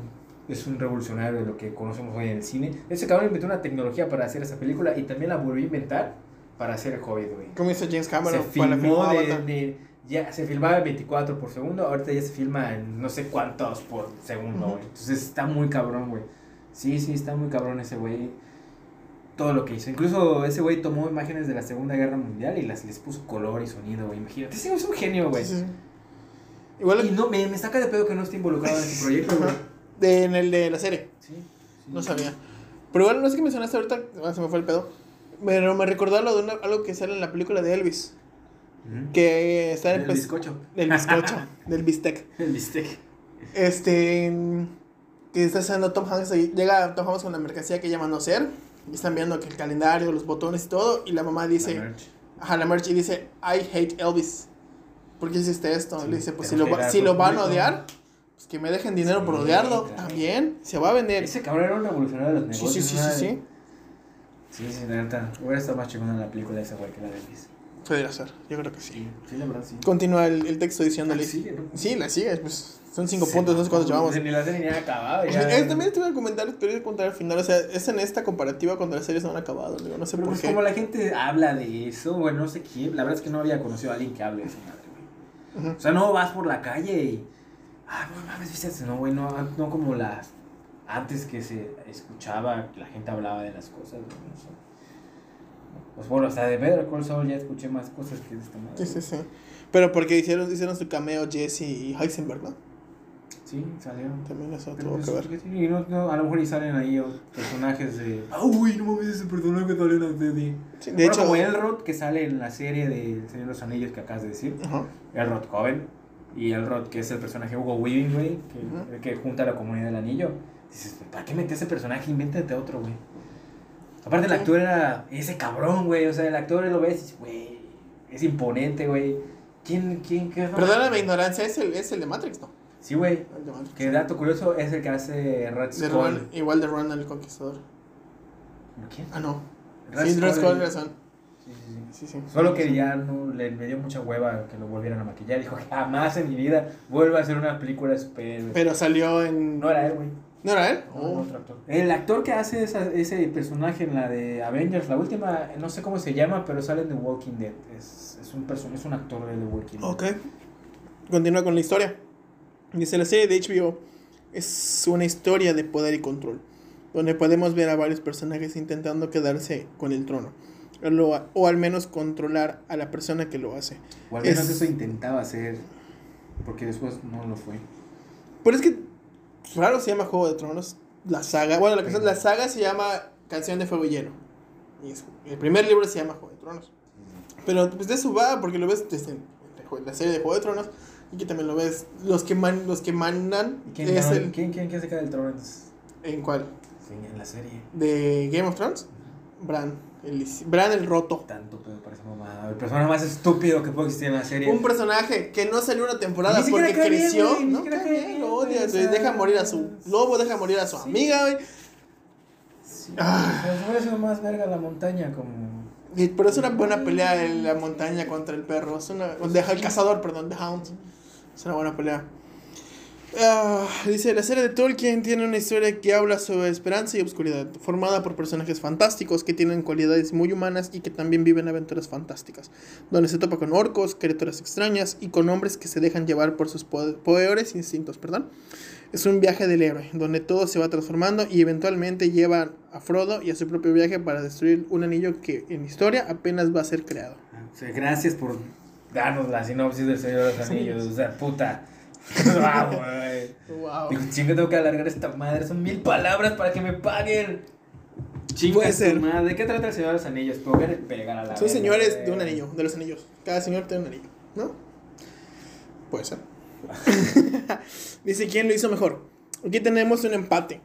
[SPEAKER 2] es un revolucionario de lo que conocemos hoy en el cine. Ese cabrón inventó una tecnología para hacer esa película y también la volvió a inventar para hacer el Hobbit, güey.
[SPEAKER 3] Como hizo James Cameron
[SPEAKER 2] se filmó de, de- ya se filmaba en 24 por segundo, ahorita ya se filma en no sé cuántos por segundo,
[SPEAKER 3] Ujú.
[SPEAKER 2] güey. Entonces está muy cabrón, güey. Sí, sí, está muy cabrón ese güey. Todo lo que hizo. Incluso ese güey tomó imágenes de la Segunda Guerra Mundial y las les puso color y sonido, güey. Imagínate, ese güey es un genio, güey.
[SPEAKER 3] Sí, sí, sí. Igual
[SPEAKER 2] Y no, me, me saca de pedo que no esté involucrado en este proyecto, güey.
[SPEAKER 3] De, en el de la serie.
[SPEAKER 2] Sí, sí.
[SPEAKER 3] No sabía. Pero igual, no sé qué mencionaste ahorita, ah, se me fue el pedo. Pero me recordó lo de una- algo que sale en la película de Elvis. Que está en
[SPEAKER 2] El
[SPEAKER 3] pues,
[SPEAKER 2] bizcocho.
[SPEAKER 3] Del bizcocho, del bistec.
[SPEAKER 2] El bistec.
[SPEAKER 3] Este. Que está haciendo Tom Hanks. ahí- Llega Tom Hanks con la mercancía que llaman no ser. Están viendo que el calendario, los botones y todo. Y la mamá dice.
[SPEAKER 2] La.
[SPEAKER 3] Ajá, la merch y dice: I hate Elvis. ¿Por qué hiciste esto?
[SPEAKER 2] Sí,
[SPEAKER 3] Le dice: Pues si lo, va- si lo van a odiar, pues que me dejen dinero por
[SPEAKER 2] Sí,
[SPEAKER 3] odiarlo.
[SPEAKER 2] claro.
[SPEAKER 3] También se va a vender.
[SPEAKER 2] Ese cabrón era un revolucionario de los
[SPEAKER 3] Sí,
[SPEAKER 2] negocios.
[SPEAKER 3] sí, sí,
[SPEAKER 2] ¿no?
[SPEAKER 3] sí, sí.
[SPEAKER 2] Sí, sí, la neta. Hubiera estado más chingona la película de ese güey que la de Elvis.
[SPEAKER 3] Podría ser, yo creo que sí.
[SPEAKER 2] Sí, sí, la verdad, sí.
[SPEAKER 3] Continúa el, el texto diciéndole.
[SPEAKER 2] Ah, sigue, ¿no?
[SPEAKER 3] Sí, la sigue, pues son cinco
[SPEAKER 2] Sí,
[SPEAKER 3] puntos, no sé cuántos llevamos.
[SPEAKER 2] Ni acabado. Ya.
[SPEAKER 3] también estuve en comentarios, pero iba a contar al final. O sea, es en esta comparativa cuando las series no han acabado. No sé
[SPEAKER 2] Pero
[SPEAKER 3] por
[SPEAKER 2] pues
[SPEAKER 3] qué.
[SPEAKER 2] como la gente habla de eso, güey, no sé quién. La verdad es que no había conocido a alguien que hable de esa madre, güey.
[SPEAKER 3] Ujú.
[SPEAKER 2] O sea, no vas por la calle y. Ah, no mames, viste eso, no, güey, no, no como las. Antes que se escuchaba, que la gente hablaba de las cosas, güey, no sé. Pues bueno, hasta de Better Call Saul ya escuché más cosas que de esta madre.
[SPEAKER 3] Sí, sí, sí. Pero porque hicieron, hicieron su cameo Jesse y Heisenberg, ¿no?
[SPEAKER 2] Sí, salieron.
[SPEAKER 3] También eso tuvo que ver.
[SPEAKER 2] y no, no, a lo mejor y salen ahí personajes de. Ah, uy, no mames, ese personaje sale en la serie.
[SPEAKER 3] Sí, de
[SPEAKER 2] Bueno,
[SPEAKER 3] hecho,
[SPEAKER 2] como Elrod, que sale en la serie de El Señor de los Anillos que acabas de decir.
[SPEAKER 3] Ajá.
[SPEAKER 2] Elrod Coven. Y Elrod, que es el personaje Hugo Weaving, güey, que, que junta a la comunidad del anillo. Dices, ¿para qué metes ese personaje? Invéntate otro, güey. Aparte, el actor era ese cabrón, güey. O sea, el actor lo ves y dices, güey, es imponente, güey. ¿Quién, quién, qué?
[SPEAKER 3] Perdona mi ignorancia, es el, es el de Matrix, ¿no?
[SPEAKER 2] Sí, güey.
[SPEAKER 3] El.
[SPEAKER 2] Que dato curioso es el que hace Red
[SPEAKER 3] De
[SPEAKER 2] Skull.
[SPEAKER 3] Ron- igual de Ron el Conquistador.
[SPEAKER 2] ¿Quién?
[SPEAKER 3] Ah, no.
[SPEAKER 2] Red
[SPEAKER 3] sí, Red
[SPEAKER 2] Skull.
[SPEAKER 3] Razón.
[SPEAKER 2] Sí, sí, sí. Solo que ya no, le, me dio mucha hueva que lo volvieran a maquillar. Dijo, jamás en mi vida vuelva a hacer una película de superhéroes.
[SPEAKER 3] Pero salió en.
[SPEAKER 2] No era él, güey.
[SPEAKER 3] ¿No era él?
[SPEAKER 2] No,
[SPEAKER 3] Oh.
[SPEAKER 2] otro actor. El actor que hace esa- ese personaje en la de Avengers, la última, no sé cómo se llama, pero sale en The Walking Dead. Es, es, un, es un actor de The Walking Dead.
[SPEAKER 3] Ok. Continúa con la historia. Dice la serie de HBO es una historia de poder y control, donde podemos ver a varios personajes intentando quedarse con el trono, o, o al menos controlar a la persona que lo hace.
[SPEAKER 2] O al menos
[SPEAKER 3] Es-
[SPEAKER 2] eso intentaba hacer, porque después no lo fue.
[SPEAKER 3] Pero es que raro se llama Juego de Tronos, la saga, bueno, la, canción- la saga se llama Canción de Fuego y Hielo, y es- el primer libro se llama Juego de Tronos. Pero pues de eso va, porque lo ves desde la serie de Juego de Tronos, y que también lo ves, los que, man, los que mandan
[SPEAKER 2] ¿Y ¿Quién,
[SPEAKER 3] es
[SPEAKER 2] ganó-
[SPEAKER 3] el...
[SPEAKER 2] ¿quién, quién, quién se queda del trono entonces?
[SPEAKER 3] ¿En cuál?
[SPEAKER 2] Sí, en la serie.
[SPEAKER 3] ¿De Game of Thrones? Bran, el, Bran el Roto.
[SPEAKER 2] Tanto pedo para esa mamada. El personaje más estúpido que puede existir en la serie.
[SPEAKER 3] Un personaje que no salió una temporada
[SPEAKER 2] Ni
[SPEAKER 3] porque
[SPEAKER 2] cae
[SPEAKER 3] creció.
[SPEAKER 2] ni
[SPEAKER 3] no, cae
[SPEAKER 2] cae
[SPEAKER 3] lo
[SPEAKER 2] güey,
[SPEAKER 3] odias,
[SPEAKER 2] o
[SPEAKER 3] güey,
[SPEAKER 2] sea,
[SPEAKER 3] Deja morir a su lobo, deja morir a su
[SPEAKER 2] Sí.
[SPEAKER 3] amiga, güey.
[SPEAKER 2] Sí,
[SPEAKER 3] Ah.
[SPEAKER 2] pero más verga la montaña como...
[SPEAKER 3] Pero es una buena pelea en la montaña contra el perro. Es una. de- el cazador, perdón, The Hound. Es una buena pelea. Ah, dice, la serie de Tolkien tiene una historia que habla sobre esperanza y obscuridad, formada por personajes fantásticos que tienen cualidades muy humanas y que también viven aventuras fantásticas, donde se topa con orcos, criaturas extrañas y con hombres que se dejan llevar por sus po- peores instintos, perdón. Es un viaje del héroe, donde todo se va transformando y eventualmente lleva a Frodo y a su propio viaje para destruir un anillo que en historia apenas va a ser creado.
[SPEAKER 2] Sea, gracias por darnos la sinopsis del Señor de los Anillos. O sea, puta. Wow, güey.
[SPEAKER 3] Wow.
[SPEAKER 2] Digo, chinga, tengo que alargar esta madre. Son mil palabras para que me paguen. Chinga
[SPEAKER 3] Puede ser.
[SPEAKER 2] madre. ¿De qué trata el Señor de los Anillos? Porque le pegar a la
[SPEAKER 3] Son señores de un anillo, de los anillos. Cada señor tiene un anillo, ¿no? Puede ser. Dice quién lo hizo mejor. Aquí tenemos un empate.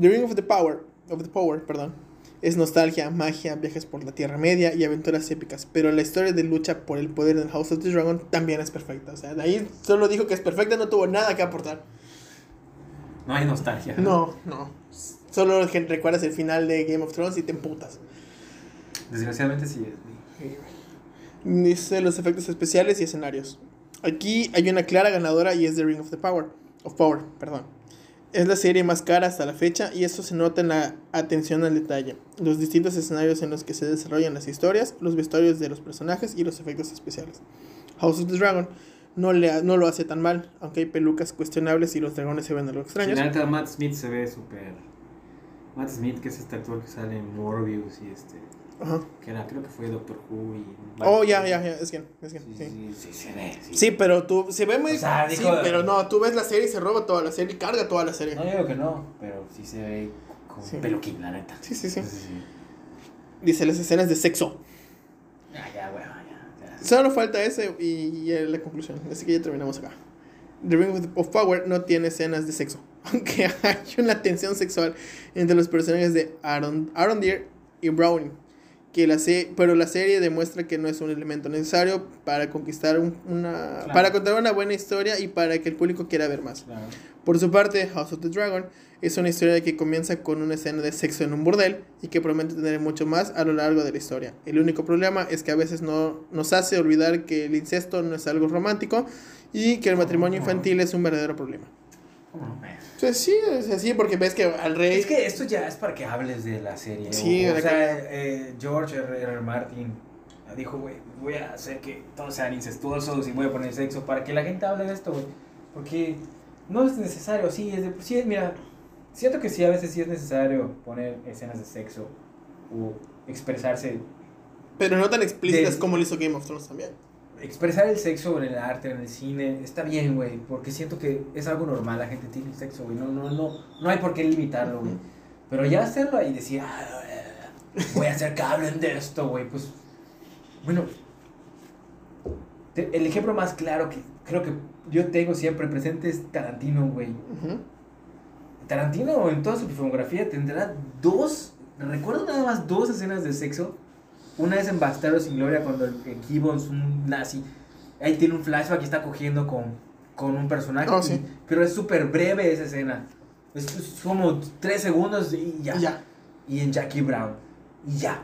[SPEAKER 3] The Ring of the Power, of the Power, perdón, es nostalgia, magia, viajes por la Tierra Media y aventuras épicas. Pero la historia de lucha por el poder del House of the Dragon también es perfecta. O sea, de ahí solo dijo que es perfecta, no tuvo nada que aportar.
[SPEAKER 2] No hay nostalgia.
[SPEAKER 3] No, no. Solo que recuerdas el final de Game of Thrones y te emputas.
[SPEAKER 2] Desgraciadamente sí.
[SPEAKER 3] Dice los efectos especiales y escenarios. Aquí hay una clara ganadora y es The Ring of the Power. Of Power, perdón. Es la serie más cara hasta la fecha y eso se nota en la atención al detalle, los distintos escenarios en los que se desarrollan las historias, los vestuarios de los personajes y los efectos especiales. House of the Dragon no, le, ha- no lo hace tan mal, aunque hay pelucas cuestionables y los dragones se ven algo extraños.
[SPEAKER 2] Neta, Matt Smith se ve súper. Matt Smith, que es este actor que sale en Morbius y este.
[SPEAKER 3] Ajá.
[SPEAKER 2] Que era, creo que fue Doctor Who y.
[SPEAKER 3] Oh, ya, ya, ya, es quien, es
[SPEAKER 2] Sí,
[SPEAKER 3] sí.
[SPEAKER 2] sí, sí, se ve. Sí,
[SPEAKER 3] Sí, pero tú, se ve muy...
[SPEAKER 2] O sea,
[SPEAKER 3] sí, pero no, tú ves la serie y se roba toda la serie y carga toda la serie.
[SPEAKER 2] No digo que no, pero sí se ve con
[SPEAKER 3] Sí.
[SPEAKER 2] peluquín, la neta.
[SPEAKER 3] Sí, sí, sí. Dice las escenas de sexo.
[SPEAKER 2] Ya, ya, bueno, ya. ya.
[SPEAKER 3] Solo falta ese y ya la conclusión. Así que ya terminamos acá. The Ring of- Power no tiene escenas de sexo. Aunque hay una tensión sexual entre los personajes de Aaron, Arondir y Browning. Que la se- pero la serie demuestra que no es un elemento necesario para conquistar un- una.
[SPEAKER 2] Claro.
[SPEAKER 3] para contar una buena historia y para que el público quiera ver más.
[SPEAKER 2] Claro.
[SPEAKER 3] Por su parte, House of the Dragon es una historia que comienza con una escena de sexo en un bordel y que promete tener mucho más a lo largo de la historia. El único problema es que a veces no nos hace olvidar que el incesto no es algo romántico y que el matrimonio infantil es un verdadero problema. Sea, sí, es así porque ves que al rey...
[SPEAKER 2] Es que esto ya es para que hables de la serie.
[SPEAKER 3] Sí,
[SPEAKER 2] o, o sea, eh, George R. R. Martin dijo, güey, voy a hacer que todos sean incestuosos y voy a poner sexo para que la gente hable de esto, güey. Porque no es necesario, sí, es de, sí, mira, siento que sí, a veces sí es necesario poner escenas de sexo o expresarse,
[SPEAKER 3] Pero no tan explícitas
[SPEAKER 2] de-
[SPEAKER 3] como lo hizo Game of Thrones también.
[SPEAKER 2] Expresar el sexo en el arte, en el cine, está bien, güey, porque siento que es algo normal, la gente tiene sexo, güey, no, no, no, no hay por qué limitarlo, güey. Pero ya hacerlo ahí y decir, "Ah, voy a hacer que hablen de esto, güey, pues, bueno, te- el ejemplo más claro que creo que yo tengo siempre presente es Tarantino, güey.
[SPEAKER 3] Ujú.
[SPEAKER 2] Tarantino en toda su filmografía tendrá dos, recuerdo nada más dos escenas de sexo. Una es en Bastardo sin Gloria cuando el, el Gibbons, un nazi, ahí tiene un flashback y está cogiendo con, con un personaje.
[SPEAKER 3] Oh,
[SPEAKER 2] y-
[SPEAKER 3] sí.
[SPEAKER 2] pero es súper breve esa escena. Es, es como tres segundos y ya.
[SPEAKER 3] Y ya.
[SPEAKER 2] Y en Jackie Brown. Y ya.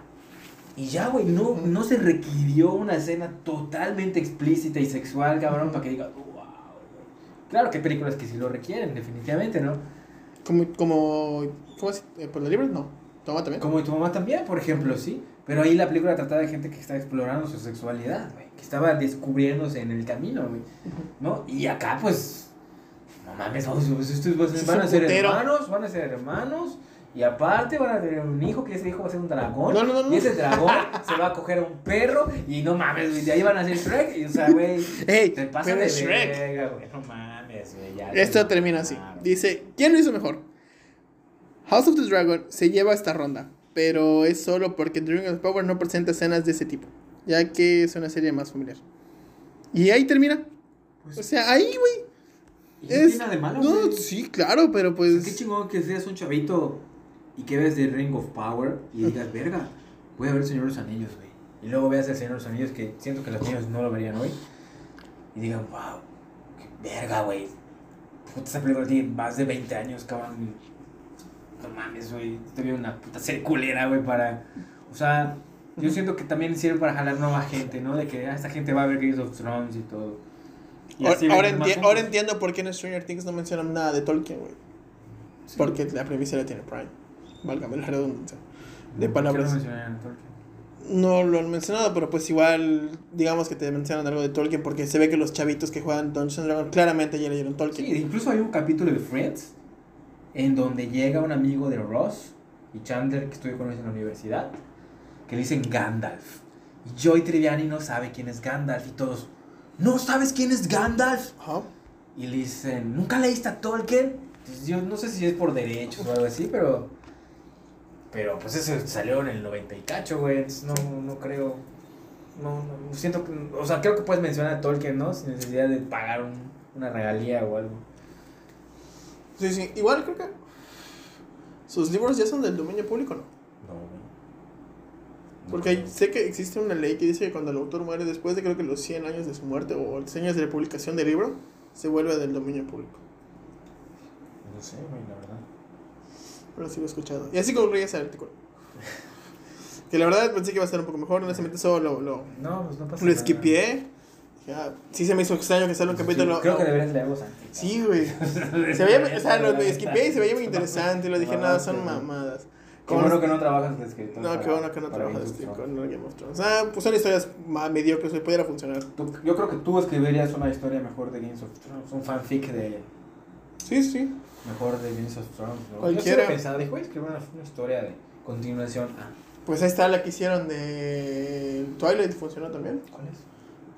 [SPEAKER 2] Y ya, güey, no, no se requirió una escena totalmente explícita y sexual, cabrón, para que diga, wow. güey". Claro que hay películas que sí lo requieren, definitivamente, ¿no?
[SPEAKER 3] Como... como ¿Cómo es? Eh, ¿Por los libros? No. Toma también.
[SPEAKER 2] Como tu mamá también, por ejemplo, sí. Pero ahí la película trataba de gente que estaba explorando su sexualidad, güey. Que estaba descubriéndose en el camino, güey. ¿No? Y acá, pues. no mames, vamos, estos van a ser hermanos, van a ser hermanos. Y aparte van a tener un hijo, que ese hijo va a ser un dragón.
[SPEAKER 3] No, no, no, no.
[SPEAKER 2] Y ese dragón se va a coger a un perro. Y no mames, güey, de ahí van a ser Shrek. Y o sea, güey,
[SPEAKER 3] Ey,
[SPEAKER 2] te pasa de
[SPEAKER 3] Shrek.
[SPEAKER 2] verga, güey. No mames, güey. ya,
[SPEAKER 3] Esto termina así. Dice, ¿quién lo hizo mejor? House of the Dragon se lleva esta ronda, pero es solo porque The Ring of Power no presenta escenas de ese tipo, ya que es una serie más familiar. Y ahí termina.
[SPEAKER 2] Pues,
[SPEAKER 3] O sea, ahí, güey.
[SPEAKER 2] ¿y qué
[SPEAKER 3] Es...
[SPEAKER 2] tiene nada de malo,
[SPEAKER 3] no, sí, claro, pero
[SPEAKER 2] O sea, qué
[SPEAKER 3] pues...
[SPEAKER 2] chingón que seas un chavito y que ves The Ring of Power y digas, verga, voy a ver el Señor de los Anillos, güey. Y luego veas el Señor de los Anillos que siento que los niños no lo verían hoy. Y digan, wow, qué verga, güey. Puta, esa película tiene más de 20 años, cabrón. No mames, güey. Te veo una puta serie culera, güey, para... O sea, yo siento que también sirve para jalar nueva gente, ¿no? De que ah, esta gente va a ver Games of Thrones y todo. Y
[SPEAKER 3] Ahora,
[SPEAKER 2] así
[SPEAKER 3] ahora enti- ahora
[SPEAKER 2] juntos.
[SPEAKER 3] entiendo por qué en Stranger Things no mencionan nada de Tolkien, güey.
[SPEAKER 2] Sí.
[SPEAKER 3] Porque la premisa la tiene Prime. Válgame la redundancia. De
[SPEAKER 2] ¿Por qué
[SPEAKER 3] palabras.
[SPEAKER 2] no Tolkien?
[SPEAKER 3] No lo han mencionado, pero pues igual, digamos que te mencionan algo de Tolkien, porque se ve que los chavitos que juegan Dungeons Dragons claramente ya leyeron Tolkien.
[SPEAKER 2] Sí, incluso hay un capítulo de Friends en donde llega un amigo de Ross y Chandler que estudió con ellos en la universidad que le dicen Gandalf. Y Joy Triviani no sabe quién es Gandalf y todos, ¿no sabes quién es Gandalf? Y le dicen, ¿nunca leíste a Tolkien? Entonces, yo no sé si es por derechos o algo así, pero... Pero pues eso salió en el 90 y cacho, güey. entonces No, no creo... No, no, siento que... O sea, creo que puedes mencionar a Tolkien, ¿no? Sin necesidad de pagar un- una regalía o algo.
[SPEAKER 3] Sí, sí. Igual creo que sus libros ya son del dominio público, ¿no?
[SPEAKER 2] No, güey.
[SPEAKER 3] Porque hay- sé que existe una ley que dice que cuando el autor muere después de creo que los 100 años de su muerte o 100 años de la publicación del libro, se vuelve del dominio público.
[SPEAKER 2] No sé, güey, la verdad.
[SPEAKER 3] Pero sí lo he escuchado. Y así concluye ese artículo. que la verdad pensé que iba a ser un poco mejor, honestamente solo lo, lo,
[SPEAKER 2] No, pues no pasa
[SPEAKER 3] lo
[SPEAKER 2] nada.
[SPEAKER 3] esquipié. Ya, sí se me hizo extraño que sale un
[SPEAKER 2] Sí,
[SPEAKER 3] capítulo.
[SPEAKER 2] Creo que deberías leerlos antes.
[SPEAKER 3] Sí, güey. Se veía, o sea, lo, esquipié y se veía muy interesante. Lo dije, nada, son mamadas.
[SPEAKER 2] Qué bueno que no trabajas de escritor.
[SPEAKER 3] No, qué bueno que no trabajas
[SPEAKER 2] Game
[SPEAKER 3] con. Game of Thrones. Ah, pues son historias más mediocres, güey, pudiera funcionar.
[SPEAKER 2] Tú- Yo creo que tú escribirías una historia mejor de Games of Thrones, un fanfic de
[SPEAKER 3] Sí, sí.
[SPEAKER 2] mejor de Games of Thrones. ¿no?
[SPEAKER 3] Cualquiera.
[SPEAKER 2] Yo sí pensaba, dijo, voy a escribir una, una historia de continuación. Ah,
[SPEAKER 3] Pues ahí está la que hicieron de Twilight, funcionó también.
[SPEAKER 2] ¿cuál es?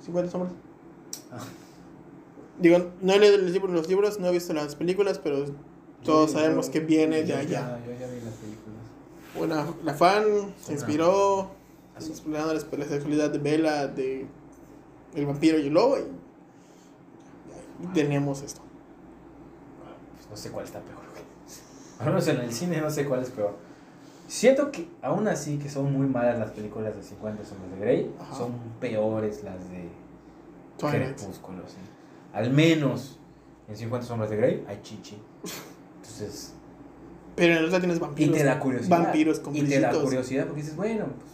[SPEAKER 3] 50 sombras.
[SPEAKER 2] Ah.
[SPEAKER 3] Digo, no he leído los libros, los libros, no he visto las películas, pero todos
[SPEAKER 2] Yo-
[SPEAKER 3] sabemos
[SPEAKER 2] yo-
[SPEAKER 3] que viene de
[SPEAKER 2] yo
[SPEAKER 3] allá.
[SPEAKER 2] ya- Yo ya vi las películas.
[SPEAKER 3] Bueno, la fan se inspiró
[SPEAKER 2] Así.
[SPEAKER 3] explorando la, la sexualidad de Bella, de el vampiro y el lobo y, y tenemos esto.
[SPEAKER 2] Pues no sé cuál está peor, güey. Al menos en el cine no sé cuál es peor. Siento que aún así que son muy malas las películas de 50 sombras de Grey,
[SPEAKER 3] Ajá.
[SPEAKER 2] son peores las de
[SPEAKER 3] Twilight.
[SPEAKER 2] Crepúsculo, sí. Al menos en 50 sombras de Grey hay chichi. Entonces,
[SPEAKER 3] Pero en el otro tienes
[SPEAKER 2] y
[SPEAKER 3] vampiros.
[SPEAKER 2] te da curiosidad.
[SPEAKER 3] Vampiros con
[SPEAKER 2] Y te da curiosidad porque dices, bueno, pues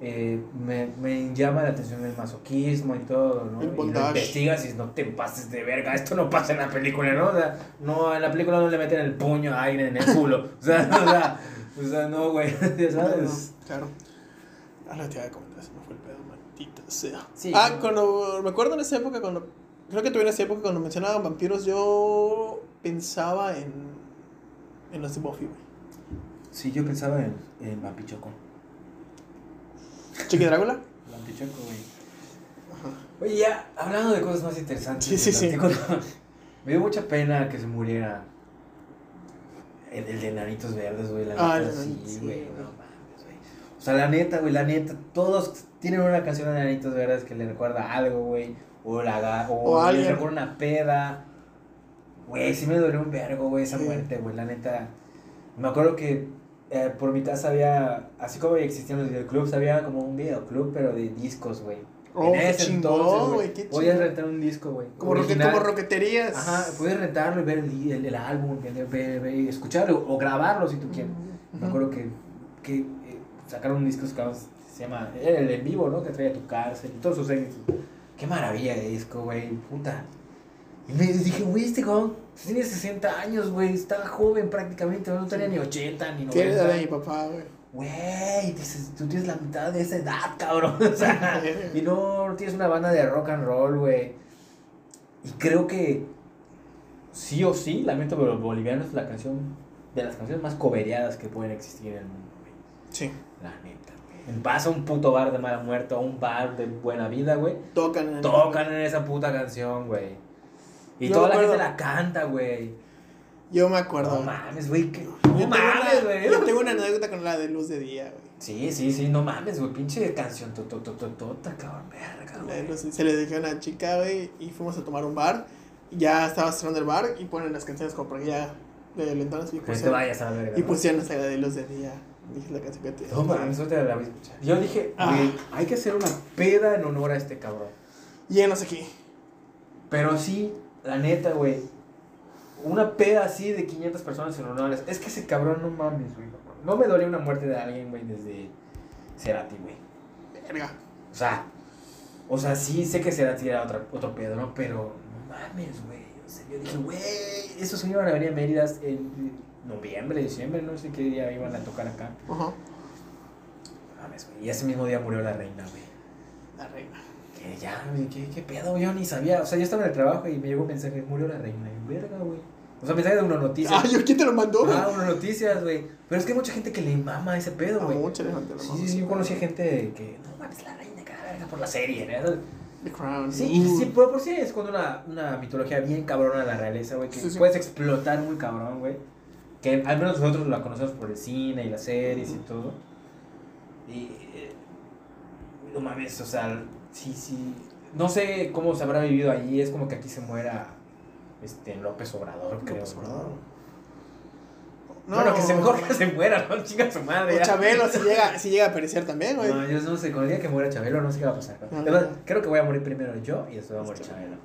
[SPEAKER 2] eh, me, me llama la atención el masoquismo y todo, ¿no?
[SPEAKER 3] El
[SPEAKER 2] y lo investigas y no te pases de verga, esto no pasa en la película, ¿no? O sea, no, en la película no le meten el puño a alguien en el culo. O sea, o sea, o sea no, güey, ya sabes.
[SPEAKER 3] claro. Ahora te voy a comentar, se me fue el pedo, maldita sea.
[SPEAKER 2] Sí.
[SPEAKER 3] ah, cuando. Me acuerdo en esa época, cuando. Creo que tuve en esa época cuando mencionaban vampiros, yo pensaba en. En los de Buffy, güey.
[SPEAKER 2] Sí, yo pensaba en, en Vampichoco.
[SPEAKER 3] Chiqui Drácula.
[SPEAKER 2] Vampichoco, güey.
[SPEAKER 3] Ajá.
[SPEAKER 2] Oye, ya, hablando de cosas más interesantes.
[SPEAKER 3] Sí, sí, sí.
[SPEAKER 2] artículo, Me dio mucha pena que se muriera el, el de Nanitos Verdes, güey. La
[SPEAKER 3] Ah,
[SPEAKER 2] neta, sí, güey. No mames, güey. O sea, la neta, güey, la neta. Todos tienen una canción de Nanitos Verdes que le recuerda algo, güey. O, la, o,
[SPEAKER 3] O
[SPEAKER 2] le recuerda una peda. Güey, sí me dolió un vergo, güey, esa
[SPEAKER 3] Sí.
[SPEAKER 2] muerte, güey. La neta. Me acuerdo que eh, por mi casa había, así como existían los videoclubs, había como un videoclub, pero de discos, güey.
[SPEAKER 3] Oh, qué chingón, güey, qué
[SPEAKER 2] Podías rentar un disco, güey.
[SPEAKER 3] Como, roque- como roqueterías.
[SPEAKER 2] Ajá, puedes rentarlo y ver el, el, el álbum, ver- ver- escucharlo o grabarlo si tú quieres.
[SPEAKER 3] Ujú.
[SPEAKER 2] Me acuerdo que, que eh, sacaron un disco que se llama era el en vivo, ¿no? Que traía tu cárcel y todos sus éxitos. Qué maravilla de disco, güey, puta. Y me dije, güey, este cabrón tiene 60 años, güey, está joven prácticamente, no tenía ni 80 ni 90.
[SPEAKER 3] Tiene la de mi papá, güey.
[SPEAKER 2] Güey, dices, tú tienes la mitad de esa edad, cabrón. O sea, y no tienes una banda de rock and roll, güey. Y creo que sí o sí, Lamento Boliviano es la canción de las canciones más cobereadas que pueden existir en el mundo, güey.
[SPEAKER 3] Sí.
[SPEAKER 2] La neta, güey. Vas a un puto bar de mala muerte o un bar de buena vida, güey.
[SPEAKER 3] Tocan en
[SPEAKER 2] Tocan en esa puta canción, güey. Y
[SPEAKER 3] Yo
[SPEAKER 2] toda la gente la canta, güey.
[SPEAKER 3] Yo me acuerdo.
[SPEAKER 2] No mames, güey. No mames, güey.
[SPEAKER 3] Yo tengo una anécdota con la de luz de día, güey.
[SPEAKER 2] Sí, sí, sí, no mames, güey. Pinche canción totototota, cabrón, verga,
[SPEAKER 3] de
[SPEAKER 2] güey.
[SPEAKER 3] Se le dejó a una chica, güey, y fuimos a tomar un bar. Ya estaba cerrando el bar y ponen las canciones como para que ya le lentonas y pusieron,
[SPEAKER 2] vayas a verga.
[SPEAKER 3] y pusieron la de luz de día. Dije la canción que te.
[SPEAKER 2] No mames, no te la voy a escuchar. Yo dije,
[SPEAKER 3] Ah.
[SPEAKER 2] güey, hay que hacer una peda en honor a este cabrón.
[SPEAKER 3] Llenos aquí.
[SPEAKER 2] Pero sí, la neta, güey. Una peda así de 500 personas en honor a... Es que ese cabrón, no mames, güey. No me dolía una muerte de alguien, güey, desde Cerati, güey.
[SPEAKER 3] Verga.
[SPEAKER 2] O sea, o sea, sí sé que Cerati era otra, otro pedo, ¿no? Pero no mames, güey. O sea, yo dije, güey, esos se iban a venir a Mérida en noviembre, diciembre, no sé qué día iban a tocar acá.
[SPEAKER 3] Ajá.
[SPEAKER 2] No mames, güey. Y ese mismo día murió la reina, güey.
[SPEAKER 3] La reina.
[SPEAKER 2] Ya, güey, ¿qué, qué pedo, yo ni sabía. O sea, yo estaba en el trabajo y me llegó un mensaje, murió la reina. Y verga, güey. O sea, mensaje de una noticia.
[SPEAKER 3] Ah, ¿yo quién te lo mandó?
[SPEAKER 2] Ah, una noticias, güey. Pero es que hay mucha gente que le mama ese pedo,
[SPEAKER 3] A
[SPEAKER 2] güey.
[SPEAKER 3] mucha la
[SPEAKER 2] Sí, sí, sí, yo conocí gente que, no mames, la reina, verga por la serie, ¿no?
[SPEAKER 3] The Crown.
[SPEAKER 2] Sí,
[SPEAKER 3] Uh.
[SPEAKER 2] sí, por, por sí es cuando una, una mitología bien cabrona de la realeza, güey, que
[SPEAKER 3] Sí, sí.
[SPEAKER 2] puedes explotar muy cabrón, güey. Que al menos nosotros la conocemos por el cine y las series y todo. Y. eh, no mames, o sea, sí, sí. No sé cómo se habrá vivido allí, es como que aquí se muera este, López Obrador, creo.
[SPEAKER 3] López
[SPEAKER 2] ¿no?
[SPEAKER 3] Obrador.
[SPEAKER 2] Bueno, que se mejor que se muera, ¿no? Chinga su madre.
[SPEAKER 3] O. Chabelo si llega, si llega a aparecer también, güey.
[SPEAKER 2] No, yo no sé, con el día que muera Chabelo no sé qué va a pasar.
[SPEAKER 3] No,
[SPEAKER 2] Además,
[SPEAKER 3] no.
[SPEAKER 2] creo que voy a morir primero yo y después va a morir Chabelo.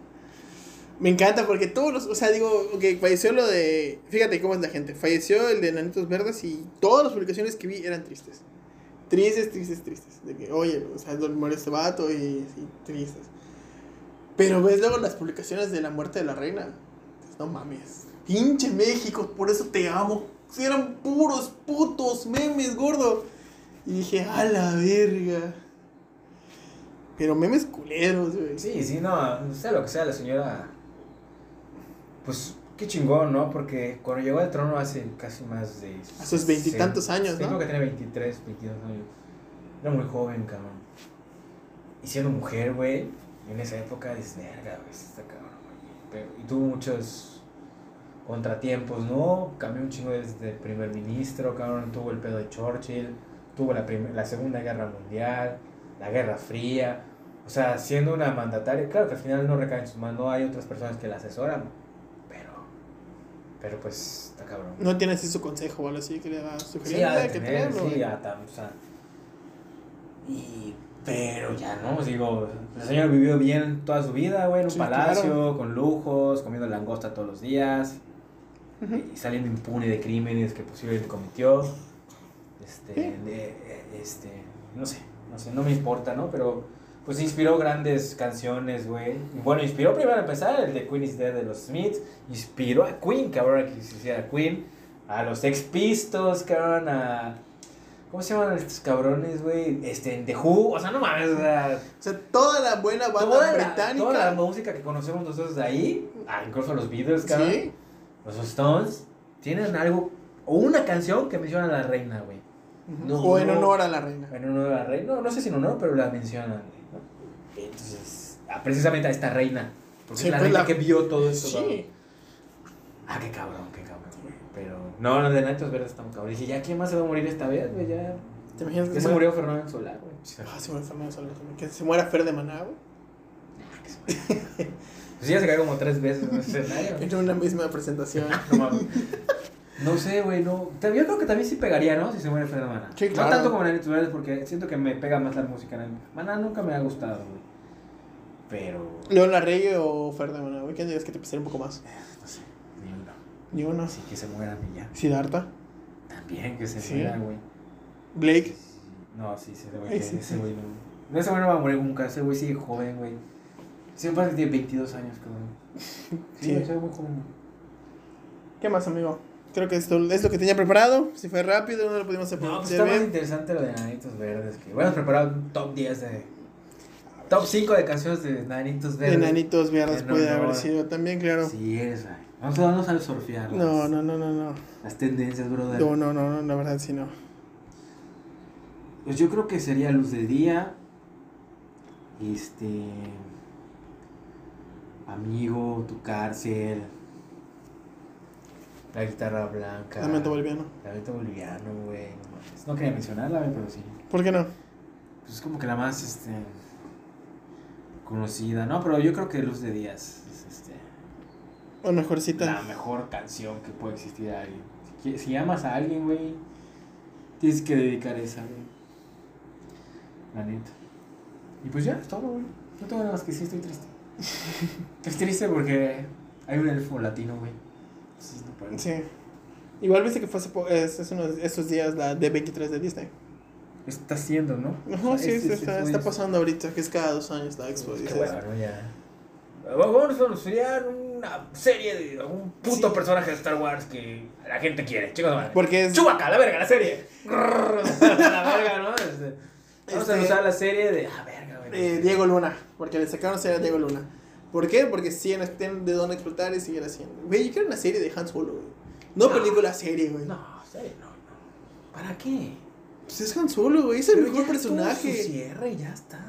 [SPEAKER 3] Me encanta porque todos los, o sea, digo, que falleció lo de, fíjate cómo es la gente, falleció el de Nanitos Verdes y todas las publicaciones que vi eran tristes. Tristes, tristes, tristes. De que, oye, o sea, muere este vato y, y tristes. Pero ves luego las publicaciones de la muerte de la reina. Dices, no mames. Pinche México, por eso te amo. Si eran puros putos memes, gordo. Y dije, a la verga. Pero memes culeros, güey.
[SPEAKER 2] Sí, sí, no, sea lo que sea, la señora. Pues qué chingón, ¿no? Porque cuando llegó al trono hace casi más de.
[SPEAKER 3] Sus veintitantos años, ¿no?
[SPEAKER 2] Creo que tenía 23, 22 años. Era muy joven, cabrón. Y siendo mujer, güey, en esa época dices, verga, güey, está cabrón, güey. Pero- Y tuvo muchos contratiempos, ¿no? Cambió un chingo desde primer ministro, cabrón. Tuvo el pedo de Churchill, tuvo la, la Segunda Guerra Mundial, la Guerra Fría. O sea, siendo una mandataria, claro que al final no recae en sus manos, no hay otras personas que la asesoran, pero pues está cabrón.
[SPEAKER 3] No tiene así su consejo o algo así que le da sugerencia. que
[SPEAKER 2] tener, sí,
[SPEAKER 3] güey.
[SPEAKER 2] a tam- o sea, y, pero ya no, digo, el señor vivió bien toda su vida, güey, en un
[SPEAKER 3] Sí,
[SPEAKER 2] palacio,
[SPEAKER 3] claro.
[SPEAKER 2] con lujos, comiendo langosta todos los días, y saliendo impune de crímenes que posiblemente cometió, este,
[SPEAKER 3] Sí.
[SPEAKER 2] de- este, no sé, no sé, no me importa, ¿no? Pero, pues inspiró grandes canciones, güey. Bueno, inspiró primero a empezar el de Queen is Dead de los Smiths, inspiró a Queen, cabrón, que se hiciera Queen, a los Sex Pistols, cabrón, a... ¿Cómo se llaman estos cabrones, güey? Este, en The Who, o sea, no mames, o sea...
[SPEAKER 3] O sea, toda la buena banda
[SPEAKER 2] Toda la,
[SPEAKER 3] británica.
[SPEAKER 2] toda la música que conocemos nosotros de ahí, ah, incluso los Beatles, cabrón,
[SPEAKER 3] sí.
[SPEAKER 2] los Stones, tienen algo, o una canción que menciona a la reina, güey. No,
[SPEAKER 3] o en
[SPEAKER 2] no.
[SPEAKER 3] honor a la reina.
[SPEAKER 2] En honor a la reina, no, no sé si en honor, pero la mencionan, güey. Entonces, ah, precisamente a esta reina, porque
[SPEAKER 3] Sí,
[SPEAKER 2] es la
[SPEAKER 3] pues
[SPEAKER 2] reina
[SPEAKER 3] la-
[SPEAKER 2] que vio todo esto. ¿no? Ah, qué cabrón, qué cabrón. Pero, no, los de Natos Verdes están cabrón. Dije, ya, ¿quién más se va a morir esta vez, güey? Ya,
[SPEAKER 3] ¿Te imaginas que
[SPEAKER 2] se
[SPEAKER 3] muera-
[SPEAKER 2] murió Fernando Solar, güey.
[SPEAKER 3] Ah, se muere Fernando también. Que se muera Fer de Maná, güey.
[SPEAKER 2] Pues ya se cayó como tres veces en el escenario.
[SPEAKER 3] En una misma presentación.
[SPEAKER 2] No mames. No sé, güey, no. Yo creo que también sí pegaría, ¿no? Si se muere Fernando Maná.
[SPEAKER 3] Sí, claro.
[SPEAKER 2] No tanto como Nanitos Verdes porque siento que me pega más la música. ¿no? Maná nunca me ha gustado, güey. Pero.
[SPEAKER 3] León Larregui o Fer de Maná, güey. ¿Quién dirías que te pesaría un poco más?
[SPEAKER 2] No sé, ni uno.
[SPEAKER 3] Ni uno.
[SPEAKER 2] Así que se mueran y ya.
[SPEAKER 3] Siddhartha.
[SPEAKER 2] También que se
[SPEAKER 3] Sí.
[SPEAKER 2] muera, güey.
[SPEAKER 3] Blake.
[SPEAKER 2] No, sí, ese güey,
[SPEAKER 3] Ay, sí,
[SPEAKER 2] ese
[SPEAKER 3] sí.
[SPEAKER 2] güey no. No, ese güey no va a morir nunca, ese güey sigue joven, güey. Sí, que tiene 22 años, cabrón. Sí,
[SPEAKER 3] Sí.
[SPEAKER 2] güey, joven.
[SPEAKER 3] ¿Qué más, amigo? Creo que esto es lo que tenía preparado. Si fue rápido, no lo pudimos hacer
[SPEAKER 2] No, pues está más interesante lo de Nanitos Verdes. Que bueno, preparado un top 10 de. Top 5 de canciones de Nanitos
[SPEAKER 3] De
[SPEAKER 2] Verdes.
[SPEAKER 3] Nanitos Verdes puede
[SPEAKER 2] honor.
[SPEAKER 3] haber sido también, claro.
[SPEAKER 2] Sí, es, güey. Vamos a, vamos a surfear.
[SPEAKER 3] No, no, no, no, no.
[SPEAKER 2] Las tendencias, brother.
[SPEAKER 3] No, no, no, no, la verdad sí no.
[SPEAKER 2] Pues yo creo que sería luz de día. Este. Amigo, tu cárcel. La guitarra blanca.
[SPEAKER 3] Lamento boliviano.
[SPEAKER 2] Lamento boliviano, güey. No. No quería mencionarla, güey, pero sí.
[SPEAKER 3] ¿Por qué no?
[SPEAKER 2] Pues es como que la más, este. Conocida, ¿no? Pero yo creo que Luz de Días es este,
[SPEAKER 3] O mejorcita.
[SPEAKER 2] la mejor canción que puede existir a alguien. Si, si amas a alguien, güey, tienes que dedicar esa, güey. La neta. Y pues ya, es todo, güey. No tengo nada más que decir, estoy triste. es triste porque hay un elfo latino, güey. Entonces no puedo.
[SPEAKER 3] Sí. Igual viste que fue hace po- es, es unos, estos días la D23 de Disney.
[SPEAKER 2] Está haciendo, ¿no?
[SPEAKER 3] Ajá,
[SPEAKER 2] O sea,
[SPEAKER 3] sí,
[SPEAKER 2] es-
[SPEAKER 3] sí,
[SPEAKER 2] es-
[SPEAKER 3] está,
[SPEAKER 2] es-
[SPEAKER 3] está
[SPEAKER 2] es-
[SPEAKER 3] pasando ahorita, que es cada dos años la expo.
[SPEAKER 2] Pues
[SPEAKER 3] dices.
[SPEAKER 2] qué bueno, ¿no? Ya. Vamos a anunciar una serie de algún puto
[SPEAKER 3] Sí.
[SPEAKER 2] personaje de Star Wars que la gente quiere. Chicos, madre.
[SPEAKER 3] Porque es.
[SPEAKER 2] Chubaca, la verga, la serie. la verga, ¿no? Este, vamos a
[SPEAKER 3] Este-
[SPEAKER 2] usar la serie de. Ah, verga,
[SPEAKER 3] eh, Diego Luna, porque le sacaron serie a Diego Luna. ¿Por qué? Porque siguen tienen de dónde explotar y siguen haciendo. Güey, yo quiero una serie de Han Solo, güey. No,
[SPEAKER 2] No.
[SPEAKER 3] película, serie, güey.
[SPEAKER 2] No, serie, no, no. ¿Para qué?
[SPEAKER 3] Pues es Han Solo, güey. Es el
[SPEAKER 2] Pero
[SPEAKER 3] mejor
[SPEAKER 2] tuvo su
[SPEAKER 3] personaje.
[SPEAKER 2] cierre y ya está.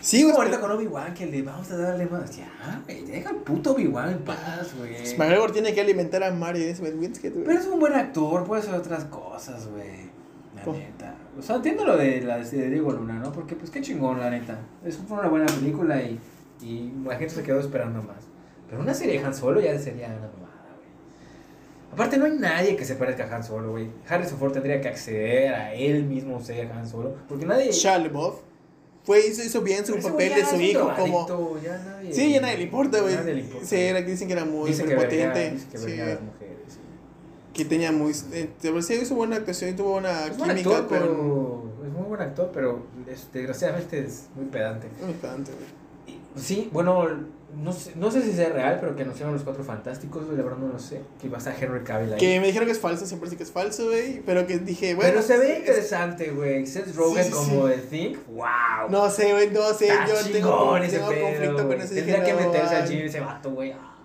[SPEAKER 3] Sí, güey.
[SPEAKER 2] ahorita con Obi-Wan que le vamos a darle más. Ya, güey, deja al puto Obi-Wan en paz, güey.
[SPEAKER 3] Pues McGregor tiene que alimentar a Mario y Smith Winsket, güey.
[SPEAKER 2] Pero es un buen actor, puede hacer otras cosas, güey. La neta. O sea, entiendo lo de la de Diego Luna, ¿no? Porque, pues, qué chingón, la neta. Es fue una buena película y, y la gente se quedó esperando más. Pero una serie de Han Solo ya sería mamada, güey. Aparte, no hay nadie que se parezca a Han Solo, güey. Harrison Ford tendría que acceder a él mismo ser Han Solo. Porque nadie.
[SPEAKER 3] Shia LaBeouf fue, hizo, hizo bien su
[SPEAKER 2] Pero
[SPEAKER 3] papel de su hijo como...
[SPEAKER 2] drogadicto, Ya nadie,
[SPEAKER 3] Sí, ya nadie le importa, güey. Sí, era dicen que era muy
[SPEAKER 2] Dice que
[SPEAKER 3] sí,
[SPEAKER 2] las mujeres. sí.
[SPEAKER 3] que tenía muy... Eh, pero sí, hizo buena actuación y tuvo buena
[SPEAKER 2] Es buen
[SPEAKER 3] química
[SPEAKER 2] actor,
[SPEAKER 3] con...
[SPEAKER 2] pero. Es muy buen actor, pero es- desgraciadamente es muy pedante.
[SPEAKER 3] Muy pedante, güey.
[SPEAKER 2] Sí, bueno, no sé, no sé si sea real, pero que anunciaron los cuatro fantásticos, güey, la verdad no lo sé. Que va a estar Henry Cavill ahí.
[SPEAKER 3] Que me dijeron que es falso, siempre sí que es falso, güey. Pero que dije, bueno...
[SPEAKER 2] pero se ve
[SPEAKER 3] es-
[SPEAKER 2] interesante, güey. Seth Rogen
[SPEAKER 3] Sí, sí,
[SPEAKER 2] como de Think, wow.
[SPEAKER 3] No sé, güey, no sé.
[SPEAKER 2] Está
[SPEAKER 3] yo tengo,
[SPEAKER 2] ese
[SPEAKER 3] tengo
[SPEAKER 2] pedo,
[SPEAKER 3] conflicto con eso.
[SPEAKER 2] Tendría que
[SPEAKER 3] no,
[SPEAKER 2] meterse al gym ese vato, güey. Ah.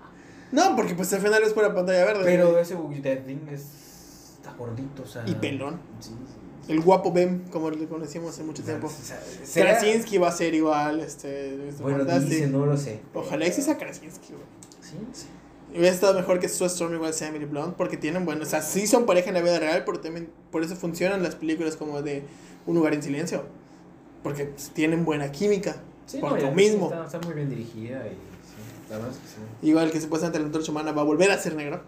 [SPEAKER 3] No, porque pues al final es pura pantalla verde.
[SPEAKER 2] Pero
[SPEAKER 3] güey.
[SPEAKER 2] ese de Think es. Está gordito, o sea.
[SPEAKER 3] Y pelón.
[SPEAKER 2] Sí, sí.
[SPEAKER 3] El guapo Bem, como lo conocimos hace mucho tiempo.
[SPEAKER 2] Será-
[SPEAKER 3] Krasinski va a ser igual, este... Mr.
[SPEAKER 2] Bueno, dice, no lo sé.
[SPEAKER 3] Ojalá exista Krasinski, güey.
[SPEAKER 2] Sí, sí.
[SPEAKER 3] Hubiera estado mejor que Sue Storm igual sea Emily Blunt, porque tienen, bueno, o sea, sí son pareja en la vida real, pero también por eso funcionan las películas como de Un lugar en silencio. Porque tienen buena química.
[SPEAKER 2] Sí,
[SPEAKER 3] por
[SPEAKER 2] no,
[SPEAKER 3] lo mismo.
[SPEAKER 2] Está, está muy bien dirigida y sí, la verdad es que sí.
[SPEAKER 3] Igual que supuestamente la antorcha humana va a volver a ser negro.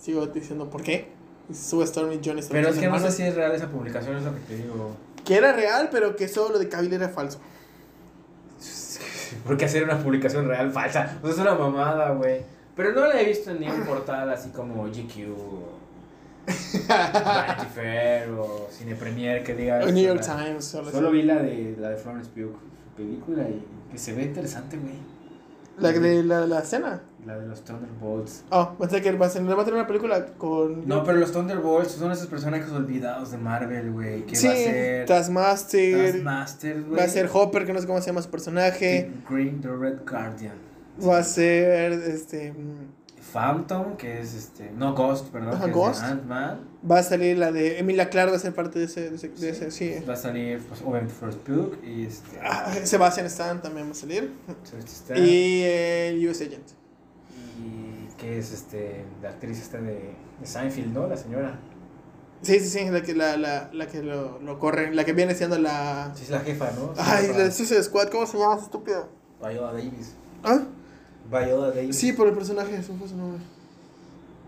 [SPEAKER 3] Sigo diciendo por qué. Sue Storm y John Storm
[SPEAKER 2] Pero es que no sé si es real esa publicación, es lo que te digo.
[SPEAKER 3] Que era real, pero que solo lo de Cavill era falso.
[SPEAKER 2] ¿Por qué hacer una publicación real falsa? Pues es una mamada, güey. Pero no la he visto en ningún portal así como GQ o Vanity Fair o Cine Premier que diga.
[SPEAKER 3] O New York Times. Solo,
[SPEAKER 2] Solo vi la de, la de Florence Pugh, su película, y que se ve interesante, güey.
[SPEAKER 3] La de la, la escena.
[SPEAKER 2] La de los Thunderbolts.
[SPEAKER 3] Oh, pensé que va a, ser, va a tener una película con.
[SPEAKER 2] No, pero los Thunderbolts son esos personajes olvidados de Marvel, güey. Que
[SPEAKER 3] sí,
[SPEAKER 2] va a ser.
[SPEAKER 3] Taskmaster.
[SPEAKER 2] Taskmaster, güey.
[SPEAKER 3] Va a ser Hopper, que no sé cómo se llama su personaje.
[SPEAKER 2] The Green, The Red Guardian.
[SPEAKER 3] Va a ser. Este.
[SPEAKER 2] Phantom, que es este. No, Ghost, perdón.
[SPEAKER 3] Ajá,
[SPEAKER 2] que
[SPEAKER 3] Ghost.
[SPEAKER 2] es de Ant-Man.
[SPEAKER 3] Va a salir la de. Emilia Clarke va a ser parte de ese. De ese, de ese, sí.
[SPEAKER 2] Va a salir, pues, obviamente, First Book. Y este.
[SPEAKER 3] Ah, Sebastian Stan también va a salir.
[SPEAKER 2] Stan,
[SPEAKER 3] Y el US Agent.
[SPEAKER 2] y que es este. La actriz esta de, de Seinfeld, ¿no? La señora.
[SPEAKER 3] Sí, sí, sí, la que, la, la, la que lo, lo corre. La que viene siendo la.
[SPEAKER 2] Sí, es la jefa, ¿no?
[SPEAKER 3] Ay, la de Suicide Squad, ¿cómo se llama estúpida?
[SPEAKER 2] Viola Davis.
[SPEAKER 3] ¿Ah?
[SPEAKER 2] Viola Davis.
[SPEAKER 3] Sí, por el personaje, eso fue su nombre.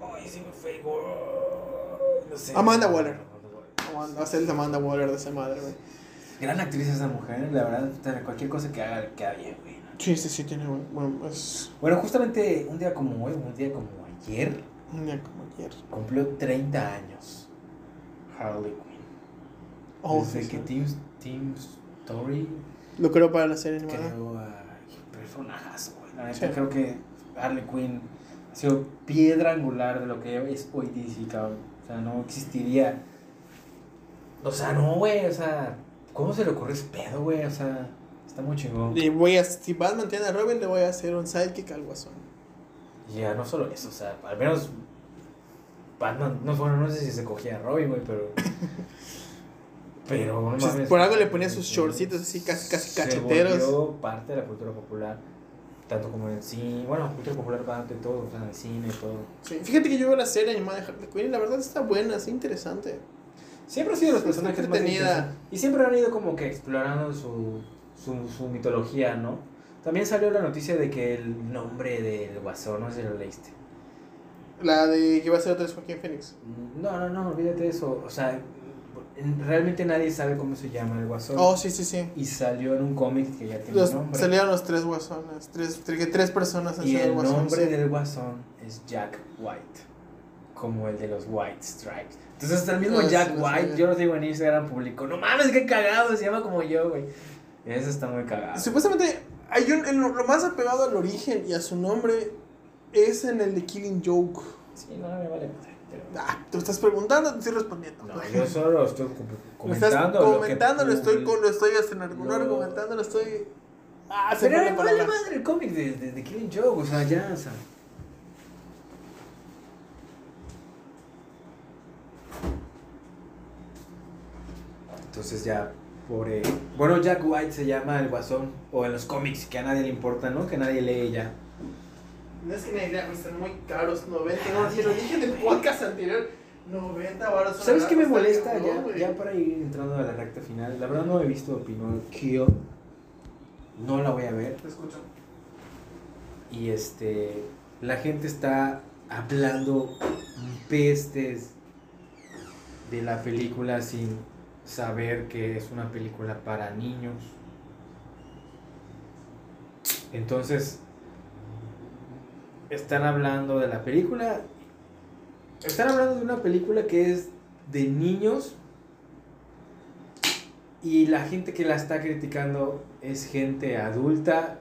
[SPEAKER 2] Ay, sí me fue. No sé.
[SPEAKER 3] Amanda Waller.
[SPEAKER 2] Amanda
[SPEAKER 3] Va a ser Amanda Waller de esa madre, güey.
[SPEAKER 2] Gran actriz esa mujer, la verdad, cualquier cosa que haga queda bien, güey.
[SPEAKER 3] Sí, sí, sí, tiene buen. Bueno, es
[SPEAKER 2] Bueno, justamente un día como hoy, un día como ayer,
[SPEAKER 3] un día como ayer.
[SPEAKER 2] cumplió 30 años Harley Quinn.
[SPEAKER 3] Oh,
[SPEAKER 2] Desde
[SPEAKER 3] sí,
[SPEAKER 2] que
[SPEAKER 3] sí.
[SPEAKER 2] Team, Team Story
[SPEAKER 3] Lo creo para la serie animada.
[SPEAKER 2] creó a personajazo, güey. La neta,
[SPEAKER 3] Sí.
[SPEAKER 2] creo que Harley Quinn ha sido piedra angular de lo que es hoy DC, cabrón. O sea, no existiría. O sea, no, güey, o sea, ¿cómo se le ocurre ese pedo, güey? O sea, está muy chingón.
[SPEAKER 3] Y voy a, si Batman tiene a Robin, le voy a hacer un sidekick al guasón.
[SPEAKER 2] Ya no solo eso, o sea, al menos Batman, no, bueno, no sé si se cogía a Robin, güey, pero... Pero no
[SPEAKER 3] Pues,
[SPEAKER 2] mames,
[SPEAKER 3] por algo le ponía
[SPEAKER 2] se-
[SPEAKER 3] sus shortcitos así, casi, casi
[SPEAKER 2] se
[SPEAKER 3] cacheteros.
[SPEAKER 2] volvió parte de la cultura popular, tanto como en el cine, bueno, cultura popular va de todo, o sea, en el cine y todo.
[SPEAKER 3] Sí, Fíjate que yo veo la serie animada de Harley Quinn y la verdad está buena, es interesante.
[SPEAKER 2] Siempre han sido los
[SPEAKER 3] Está
[SPEAKER 2] personajes más. Y siempre han ido como que explorando su, su, su mitología, ¿no? También salió la noticia de que el nombre del guasón, no sé si lo leíste.
[SPEAKER 3] La de que iba a ser otra vez Joaquín Phoenix.
[SPEAKER 2] No, no, no, olvídate de eso. O sea, realmente nadie sabe cómo se llama el guasón.
[SPEAKER 3] Oh, sí, sí, sí.
[SPEAKER 2] Y salió en un cómic que ya tiene
[SPEAKER 3] Los,
[SPEAKER 2] nombre.
[SPEAKER 3] salieron los tres guasones, tres, tres, tres personas
[SPEAKER 2] y el
[SPEAKER 3] el guasón.
[SPEAKER 2] nombre
[SPEAKER 3] sí.
[SPEAKER 2] del guasón es Jack White. Como el de los White Stripes. Entonces hasta el mismo
[SPEAKER 3] Ah, sí,
[SPEAKER 2] Jack
[SPEAKER 3] lo
[SPEAKER 2] White,
[SPEAKER 3] sabía.
[SPEAKER 2] yo lo digo en Instagram público. No mames, qué cagado, se llama como yo, güey. Eso está muy cagado.
[SPEAKER 3] Supuestamente, hay un, en lo, lo más apegado al origen y a su nombre es en el de Killing Joke.
[SPEAKER 2] Sí, no me vale madre.
[SPEAKER 3] Ah, tú estás preguntando, te estoy respondiendo.
[SPEAKER 2] No, yo solo estoy com-
[SPEAKER 3] Me estás
[SPEAKER 2] comentando. lo que
[SPEAKER 3] comentando, lo estoy, lo estoy haciendo, no
[SPEAKER 2] lo-
[SPEAKER 3] argumentando, lo estoy. Ah, se
[SPEAKER 2] Pero me
[SPEAKER 3] la
[SPEAKER 2] vale madre el cómic de, de, de Killing Joke, o sea, ya, o sea. Entonces ya, pobre... Bueno, Jack White se llama el guasón, o en los cómics, que a nadie le importa, ¿no? Que nadie lee ya.
[SPEAKER 3] No es que ni idea, están muy caros, 90. No, te lo dije en el podcast anterior. 90 baros. una
[SPEAKER 2] ¿Sabes qué me molesta
[SPEAKER 3] cabrón,
[SPEAKER 2] ya, ya para ir entrando a la recta final? La verdad no he visto Pinocchio. No la voy a ver.
[SPEAKER 3] Te escucho.
[SPEAKER 2] Y este, la gente está hablando pestes de la película sin saber que es una película para niños. Entonces, están hablando de la película. Están hablando de una película que es de niños. Y la gente que la está criticando es gente adulta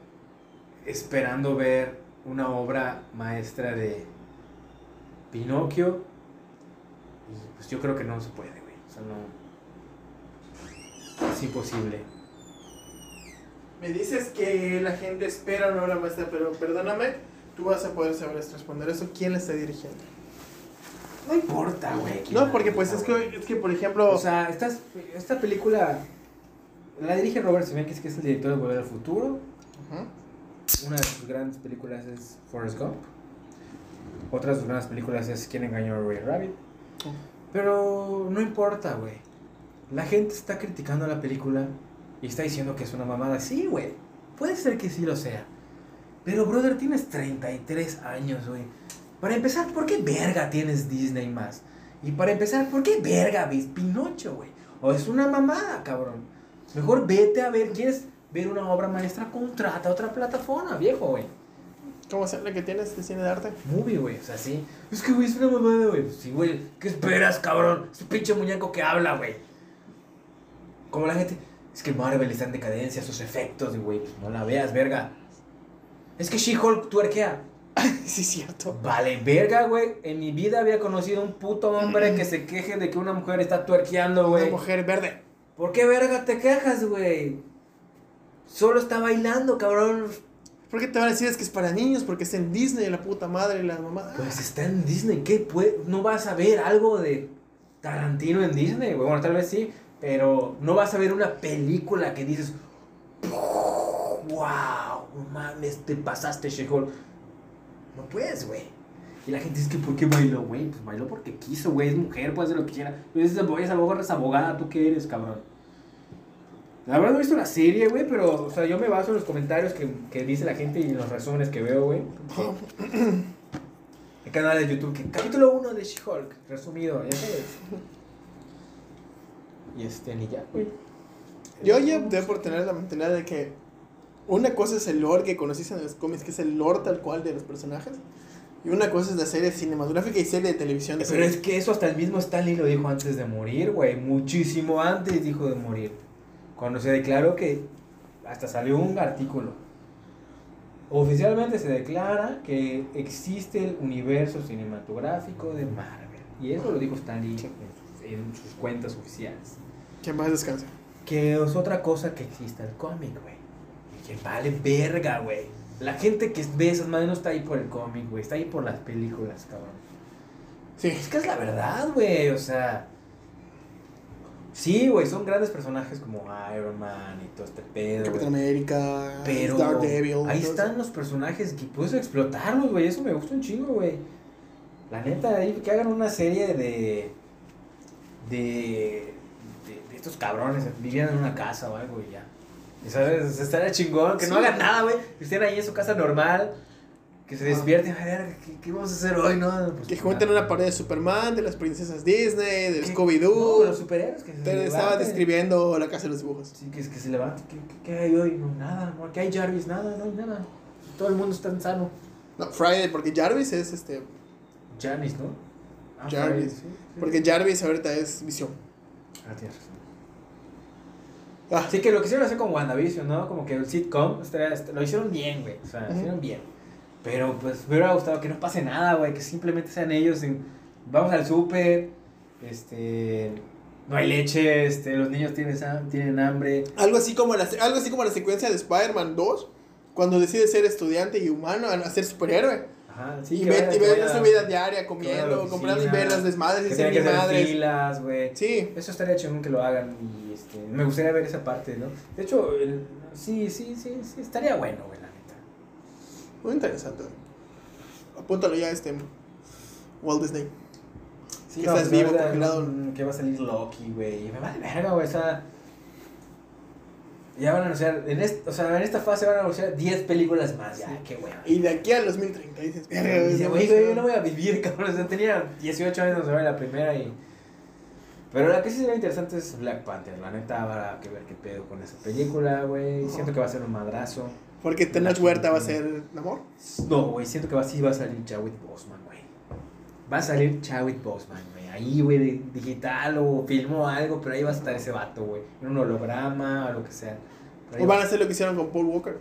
[SPEAKER 2] esperando ver una obra maestra de Pinocchio. Pues yo creo que no se puede, güey. O sea, no. Es imposible.
[SPEAKER 3] Me dices que la gente espera una obra maestra, pero perdóname, tú vas a poder saber responder eso. ¿Quién la está dirigiendo?
[SPEAKER 2] No importa, güey.
[SPEAKER 3] No, porque pues es que, es que por ejemplo.
[SPEAKER 2] O sea, esta, esta película la dirige Robert Zemeckis, que es el director de Volver al Futuro. Una de sus grandes películas es Forrest Gump. Otra de sus grandes películas es ¿Quién engañó a Roger Rabbit? Pero no importa, güey. La gente está criticando la película y está diciendo que es una mamada. Sí, güey. Puede ser que sí lo sea. Pero, brother, tienes 33 años, güey. Para empezar, ¿por qué verga tienes Disney más? Y para empezar, ¿por qué verga ves Pinocho, güey? O es una mamada, cabrón. Mejor vete a ver, ¿quieres ver una obra maestra? Contrata otra plataforma, viejo, güey.
[SPEAKER 3] ¿Cómo se la que tienes de cine de arte?
[SPEAKER 2] Movie, güey. O sea, sí. Es que, güey, es una mamada, güey. Sí, güey. ¿Qué esperas, cabrón? Es un pinche muñeco que habla, güey. Como la gente. Es que Marvel está en decadencia, sus efectos, güey. Pues no la veas, verga. Es que She-Hulk tuerquea.
[SPEAKER 3] sí, cierto.
[SPEAKER 2] Vale, verga, güey. En mi vida había conocido un puto hombre que se queje de que una mujer está tuerqueando,
[SPEAKER 3] Una
[SPEAKER 2] güey.
[SPEAKER 3] mujer verde.
[SPEAKER 2] ¿Por qué verga te quejas, güey? Solo está bailando, cabrón.
[SPEAKER 3] ¿Por qué te van a decir es que es para niños? Porque está en Disney, la puta madre, la mamá.
[SPEAKER 2] Pues está en Disney, ¿qué puede? ¿No vas a ver algo de Tarantino en Disney? güey? Bueno, tal vez sí, pero no vas a ver una película que dices, wow, no mames, te pasaste, She-Hulk. No puedes, güey. Y la gente dice que ¿por qué bailó, güey? Pues bailó porque quiso, güey, es mujer, puede hacer lo que quiera. Pues es, es a lo mejor es abogada, ¿tú qué eres, cabrón? La verdad no he visto la serie, güey, pero, o sea, yo me baso en los comentarios que, que dice la gente y en los resúmenes que veo, güey. el canal de YouTube, que capítulo 1 de She-Hulk, resumido, ya sabes. Y este, ni ya, güey.
[SPEAKER 3] Yo ya opté por tener la mentalidad de que una cosa es el lore que conociste en los cómics, que es el lore tal cual de los personajes. Y una cosa es la serie cinematográfica y serie de televisión. De
[SPEAKER 2] Pero es que eso hasta el mismo Stanley lo dijo antes de morir, güey. Muchísimo antes dijo de morir. Cuando se declaró que hasta salió un artículo. Oficialmente se declara que existe el universo cinematográfico de Marvel. Y eso lo dijo Stanley en sus, en sus cuentas oficiales.
[SPEAKER 3] Que más descansa.
[SPEAKER 2] Que es otra cosa que exista el cómic, güey. Que vale verga, güey. La gente que ve esas madres no está ahí por el cómic, güey. Está ahí por las películas, cabrón.
[SPEAKER 3] Sí.
[SPEAKER 2] Es que es la verdad, güey. O sea. Sí, güey, son grandes personajes como Iron Man y todo este pedo.
[SPEAKER 3] Capitán. América,
[SPEAKER 2] Pero
[SPEAKER 3] Daredevil.
[SPEAKER 2] ahí están los personajes que puedes explotarlos, güey. Eso me gusta un chingo, güey. La neta, ahí que hagan una serie de. de. de, de estos cabrones. Vivían en una casa o algo y ya. Y sabes, estaría chingón. Que no hagan nada, güey. Que estén ahí en su casa normal. Que se despierten. A ver, ¿qué, qué vamos a hacer hoy, no? Pues,
[SPEAKER 3] Que junten
[SPEAKER 2] nada.
[SPEAKER 3] una pared de Superman, de las princesas Disney, de. Scooby-Doo.
[SPEAKER 2] No, los superhéroes que se
[SPEAKER 3] Te estaba
[SPEAKER 2] levanten.
[SPEAKER 3] describiendo la casa de los dibujos.
[SPEAKER 2] Sí, que, que se levante. ¿Qué, qué, qué hay hoy? No, nada. No, ¿Qué hay Jarvis? Nada, no hay nada. Todo el mundo está sano.
[SPEAKER 3] No, Friday, porque Jarvis es este.
[SPEAKER 2] ¿no? Ah,
[SPEAKER 3] Jarvis.
[SPEAKER 2] Friday, sí, sí.
[SPEAKER 3] Porque Jarvis ahorita es visión.
[SPEAKER 2] Ah, tienes razón.
[SPEAKER 3] Ah,
[SPEAKER 2] Sí, que lo quisieron hacer con WandaVision, ¿no? Como que el sitcom, lo hicieron bien, güey. O sea, lo hicieron bien. Pero pues me hubiera gustado que no pase nada, güey. Que simplemente sean ellos. en- vamos al súper. Este. No hay leche. Este, los niños tienen, tienen hambre.
[SPEAKER 3] Algo así como la, algo así como la secuencia de Spider-Man 2, cuando decide ser estudiante y humano a ser superhéroe.
[SPEAKER 2] Ajá, sí.
[SPEAKER 3] y
[SPEAKER 2] que
[SPEAKER 3] ve,
[SPEAKER 2] vaya-
[SPEAKER 3] y
[SPEAKER 2] que
[SPEAKER 3] ve
[SPEAKER 2] vaya-
[SPEAKER 3] su vida diaria, comiendo, comprando y ver las desmadres
[SPEAKER 2] Que
[SPEAKER 3] y ser
[SPEAKER 2] que
[SPEAKER 3] mi
[SPEAKER 2] hacer
[SPEAKER 3] madre.
[SPEAKER 2] filas, güey.
[SPEAKER 3] Sí,
[SPEAKER 2] Eso estaría chingón que lo hagan y este, me gustaría ver esa parte, ¿no? De hecho, el- sí, sí, sí, sí, estaría bueno, güey, la neta.
[SPEAKER 3] muy interesante. Apúntalo ya, este. Walt Disney.
[SPEAKER 2] Sí,
[SPEAKER 3] Que estás
[SPEAKER 2] pues,
[SPEAKER 3] vivo, congelado.
[SPEAKER 2] mm, Que va a salir Loki, güey. Me vale verga, güey. O sea. Ya van a anunciar. En est- o sea, en esta fase van a anunciar 10 películas más. Ya,
[SPEAKER 3] Sí.
[SPEAKER 2] qué güey.
[SPEAKER 3] Y de aquí al 2030 dices,
[SPEAKER 2] Dice, güey, yo no voy a vivir, cabrón. O sea, tenía 18 años cuando se la primera y. Pero la que sí se ve interesante es Black Panther. La neta, habrá que ver qué pedo con esa película, güey. Siento que va a ser un madrazo.
[SPEAKER 3] Porque Tenoch Huerta va a ser Namor.
[SPEAKER 2] No, güey, siento que va, sí va a salir Chadwick Boseman, güey. Va a salir Chadwick Boseman. Ahí, güey, digital o filmó algo, pero ahí va a estar ese vato, güey. En un holograma o lo que sea.
[SPEAKER 3] O
[SPEAKER 2] va-
[SPEAKER 3] van a hacer lo que hicieron con Paul Walker.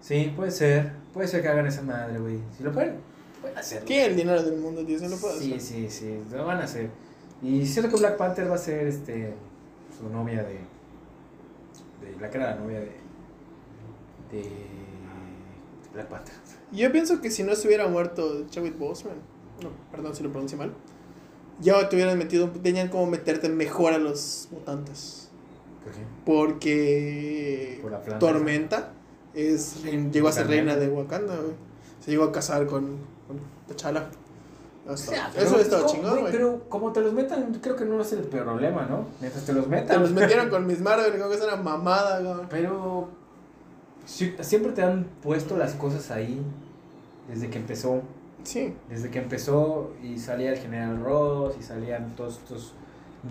[SPEAKER 2] Sí, puede ser. Puede ser que hagan esa madre, güey. Si lo pueden, pueden hacerlo.
[SPEAKER 3] Tiene el dinero del mundo, Disney lo puede
[SPEAKER 2] Sí,
[SPEAKER 3] hacer.
[SPEAKER 2] sí, sí, lo van a hacer. Y siento que Black Panther va a ser este su novia de. de la que era la novia de. de. Black Panther.
[SPEAKER 3] Yo pienso que si no estuviera muerto Chadwick Boseman, no, perdón si lo pronuncié mal, ya te hubieran metido, tenían como meterte mejor a los mutantes.
[SPEAKER 2] ¿Por qué?
[SPEAKER 3] Porque
[SPEAKER 2] Por la.
[SPEAKER 3] Tormenta es, llegó a ser reina de Wakanda, güey. Se llegó a casar con, con T'Challa.
[SPEAKER 2] O sea,
[SPEAKER 3] Eso estaba
[SPEAKER 2] no,
[SPEAKER 3] chingón, güey.
[SPEAKER 2] Pero como te los metan, creo que no es el problema, ¿no? Mientras te los
[SPEAKER 3] Te
[SPEAKER 2] metan.
[SPEAKER 3] los metieron con Miss Marvel, como que es una mamada, güey.
[SPEAKER 2] Pero siempre te han puesto las cosas ahí desde que empezó.
[SPEAKER 3] Sí.
[SPEAKER 2] Desde que empezó y salía el General Ross y salían todos estos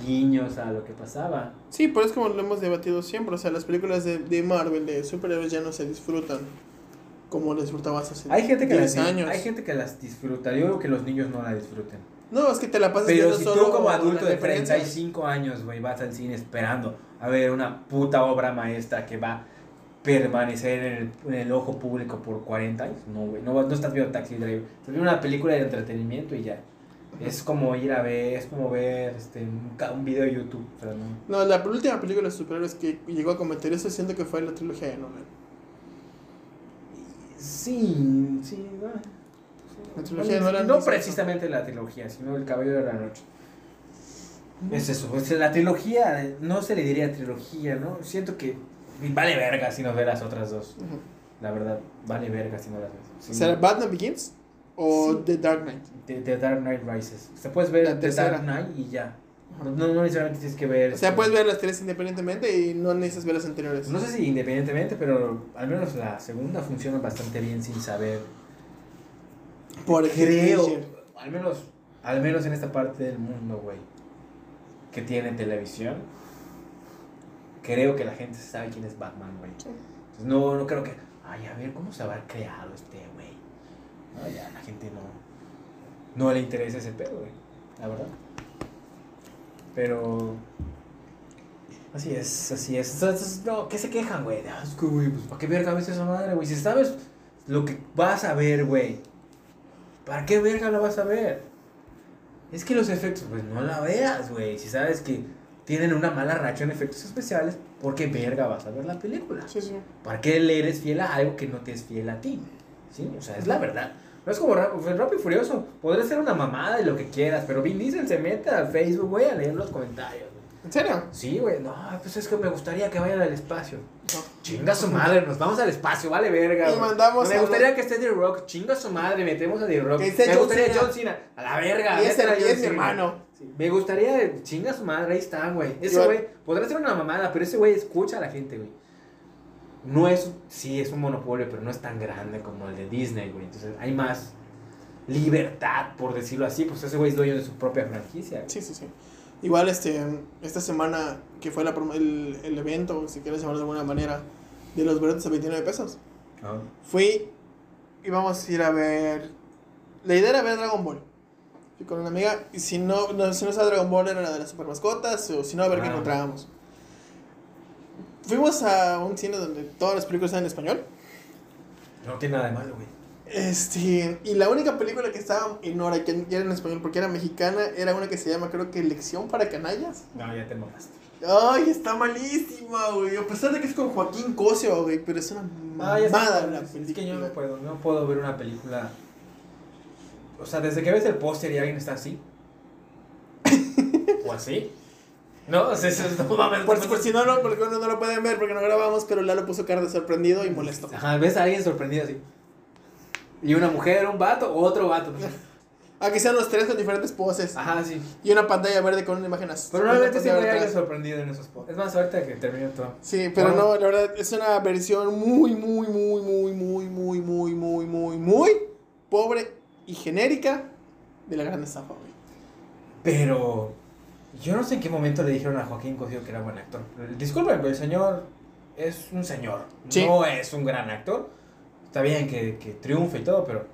[SPEAKER 2] guiños a lo que pasaba.
[SPEAKER 3] Sí, pero es como lo hemos debatido siempre. O sea, las películas de, de Marvel, de superhéroes, ya no se disfrutan como las disfrutabas hace
[SPEAKER 2] Hay gente que
[SPEAKER 3] 10
[SPEAKER 2] las
[SPEAKER 3] años.
[SPEAKER 2] hay gente que las disfruta. Yo digo que los niños no la disfruten.
[SPEAKER 3] No, es que te la pasas
[SPEAKER 2] Pero
[SPEAKER 3] viendo
[SPEAKER 2] si
[SPEAKER 3] solo
[SPEAKER 2] tú como adulto de
[SPEAKER 3] referencias.
[SPEAKER 2] 35 años, güey, vas al cine esperando a ver una puta obra maestra que va permanecer en el, en el ojo público por 40 años, no, güey, no, no estás viendo Taxi Driver, estás viendo una película de entretenimiento y ya. Es como ir a ver, es como ver este, un, un video de YouTube. O sea, no.
[SPEAKER 3] No, la última película de superhéroes que llegó a cometer eso siento que fue la trilogía de Nolan.
[SPEAKER 2] Sí, sí, bueno,
[SPEAKER 3] La trilogía de Nolan
[SPEAKER 2] No precisamente la trilogía, sino El Caballero de la Noche. Es eso, es la trilogía, no se le diría trilogía, ¿no? Siento que vale verga si no ve las otras dos. La verdad, vale verga si no las ves.
[SPEAKER 3] ¿Será Batman Begins o
[SPEAKER 2] Sí.
[SPEAKER 3] The Dark Knight?
[SPEAKER 2] The, The Dark Knight Rises. O sea, puedes ver The. Dark Knight y ya. No, no necesariamente tienes que ver.
[SPEAKER 3] O sea, puedes ver las tres independientemente y no necesitas ver las anteriores.
[SPEAKER 2] No sé si independientemente, pero al menos la segunda funciona bastante bien sin saber.
[SPEAKER 3] Por
[SPEAKER 2] Creo, al menos, al menos en esta parte del mundo, güey, que tiene televisión, creo que la gente sabe quién es Batman, güey. Entonces, no, no creo que, ay, a ver, ¿cómo se habrá creado este güey? No, ya la gente no, no le interesa ese pedo, güey, la verdad. Pero, así es, así es. Entonces, no, ¿qué se quejan, güey? Ah, es que, güey, pues, ¿para qué verga ves esa madre, güey? Si sabes lo que vas a ver, güey, ¿para qué verga la vas a ver? Es que los efectos, pues no la veas, güey. Si sabes que tienen una mala reacción a efectos especiales porque verga vas a ver la película.
[SPEAKER 3] Sí, sí.
[SPEAKER 2] ¿Para qué le eres fiel a algo que no te es fiel a ti? ¿Sí? O sea, es la verdad. No es como Rápido y Furioso. Podría ser una mamada y lo que quieras, pero Vin Diesel se mete a Facebook, güey, a leer los comentarios.
[SPEAKER 3] ¿En serio?
[SPEAKER 2] Sí, güey. No, pues es que me gustaría que vayan al espacio.
[SPEAKER 3] No.
[SPEAKER 2] Chinga su madre, nos vamos al espacio, vale verga.
[SPEAKER 3] Y mandamos
[SPEAKER 2] Me
[SPEAKER 3] a
[SPEAKER 2] gustaría que esté The Rock, chinga su madre, metemos a The Rock.
[SPEAKER 3] Que
[SPEAKER 2] me
[SPEAKER 3] John
[SPEAKER 2] gustaría
[SPEAKER 3] Cena.
[SPEAKER 2] John Cena, a la verga.
[SPEAKER 3] Y ese es mi hermano.
[SPEAKER 2] Sí, Me gustaría, chinga su madre, ahí están, güey. Ese güey, podrá ser una mamada, pero ese güey escucha a la gente, güey. No es, sí, es un monopolio, pero no es tan grande como el de Disney, güey. Entonces hay más libertad, por decirlo así. Pues ese güey es dueño de su propia franquicia. güey.
[SPEAKER 3] Sí, sí, sí. Igual este, esta semana que fue la, el, el evento, si quieres llamarlo de alguna manera, de los boletos a 29 pesos. Fui y vamos a ir a ver... La idea era ver Dragon Ball. Con una amiga y si no, no, si no estaba Dragon Ball era la de las super mascotas o si no a ver qué
[SPEAKER 2] Ah.
[SPEAKER 3] encontrábamos. Fuimos a un cine donde todas las películas están en español.
[SPEAKER 2] No tiene nada de malo, güey.
[SPEAKER 3] Este, y la única película que estaba en hora que era en español porque era mexicana era una que se llama creo que Lección para canallas.
[SPEAKER 2] No, ya te mamaste.
[SPEAKER 3] Ay, está malísima, güey. A pesar de que es con Joaquín Cosio, güey, pero es una
[SPEAKER 2] Ah,
[SPEAKER 3] mamada la
[SPEAKER 2] Es
[SPEAKER 3] película.
[SPEAKER 2] que yo no puedo, no puedo ver una película. O sea, desde que ves el póster y alguien está así. o así. No, o sea, eso es no mames.
[SPEAKER 3] Por, por si no, no, porque no, no lo pueden ver porque no grabamos, pero Lalo puso cara de sorprendido y molesto.
[SPEAKER 2] Ajá, ves a alguien sorprendido así. Y una mujer, un vato, otro vato. pues.
[SPEAKER 3] Aquí sean los tres con diferentes poses.
[SPEAKER 2] Ajá, sí.
[SPEAKER 3] Y una pantalla verde con una imagen azul.
[SPEAKER 2] Pero normalmente
[SPEAKER 3] una
[SPEAKER 2] siempre hay
[SPEAKER 3] atrás.
[SPEAKER 2] sorprendido en esos pósters. Es más, ahorita que termine todo.
[SPEAKER 3] Sí, pero no, la verdad es una versión muy, muy, muy, muy, muy, muy, muy, muy, muy, muy pobre y genérica de la gran estafa, güey.
[SPEAKER 2] Pero yo no sé en qué momento le dijeron a Joaquín Cosío que era buen actor. Disculpen, pero el señor es un señor.
[SPEAKER 3] Sí.
[SPEAKER 2] No es un gran actor. Está bien que, que triunfe y todo, pero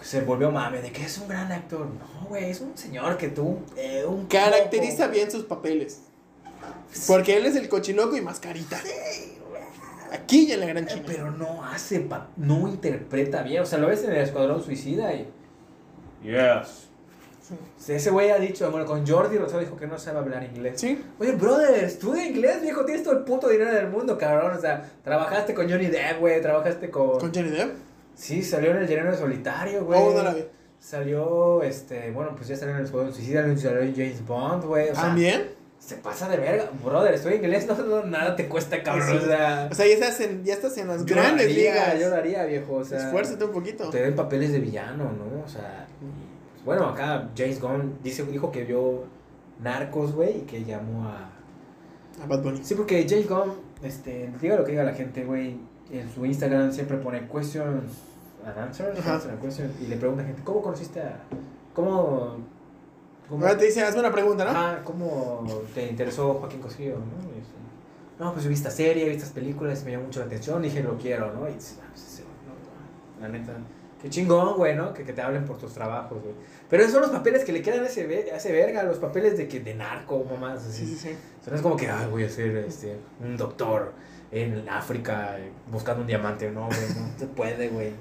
[SPEAKER 2] se volvió mame de que es un gran actor. No, güey, es un señor que tuvo eh, un...
[SPEAKER 3] Caracteriza
[SPEAKER 2] poco.
[SPEAKER 3] bien sus papeles. Porque él es el cochiloco y mascarita. Aquí y en la gran China.
[SPEAKER 2] Pero no hace, pa- no interpreta bien. O sea, lo ves en el Escuadrón Suicida y... Yes. Sí, Ese güey ha dicho, bueno, con Jordi Rosado dijo que no sabe hablar inglés.
[SPEAKER 3] Sí.
[SPEAKER 2] Oye, brother, estudia inglés, viejo, tienes todo el puto dinero del mundo, cabrón. O sea, trabajaste con Johnny Depp, güey, trabajaste con...
[SPEAKER 3] ¿Con Johnny Depp?
[SPEAKER 2] Sí, salió en el Llenero Solitario, güey.
[SPEAKER 3] Oh, no la vi.
[SPEAKER 2] Salió, este, bueno, pues ya salió en el Escuadrón Suicida, salió en James Bond, güey. O sea,
[SPEAKER 3] ¿También?
[SPEAKER 2] Se pasa de verga. Brother, estudia inglés, no, no, nada te cuesta, cabrón.
[SPEAKER 3] Sí.
[SPEAKER 2] O sea,
[SPEAKER 3] O sea, ya estás en, ya estás en las grandes
[SPEAKER 2] haría,
[SPEAKER 3] ligas.
[SPEAKER 2] Yo lo haría, viejo, o sea...
[SPEAKER 3] Esfuérzate un poquito.
[SPEAKER 2] Te den papeles de villano, ¿no? O sea, y, pues, bueno, acá James Gunn dice, dijo que vio Narcos, güey, y que llamó a...
[SPEAKER 3] A Bad Bunny.
[SPEAKER 2] Sí, porque James Gunn, este, diga lo que diga la gente, güey, en su Instagram siempre pone questions and answers, answer and questions, y le pregunta a gente, ¿cómo conociste a... cómo... cómo
[SPEAKER 3] Ahora te dicen, hazme una pregunta, ¿no?
[SPEAKER 2] Ajá, ¿cómo te interesó Joaquín Cosío, no? Dice, no, pues vi esta serie, vi estas películas, me llamó mucho la atención, dije, lo quiero, ¿no? Y dice, ah, pues ese, no, no, la neta, qué chingón, güey, ¿no? Que, que te hablen por tus trabajos, güey. Pero esos son los papeles que le quedan a ese, a ese verga, los papeles de que de narco, mamás, así.
[SPEAKER 3] Sí, sí, sí.
[SPEAKER 2] O sea, no es como que, ay, voy a ser este, un doctor en África eh, buscando un diamante. No, güey, no se puede, güey.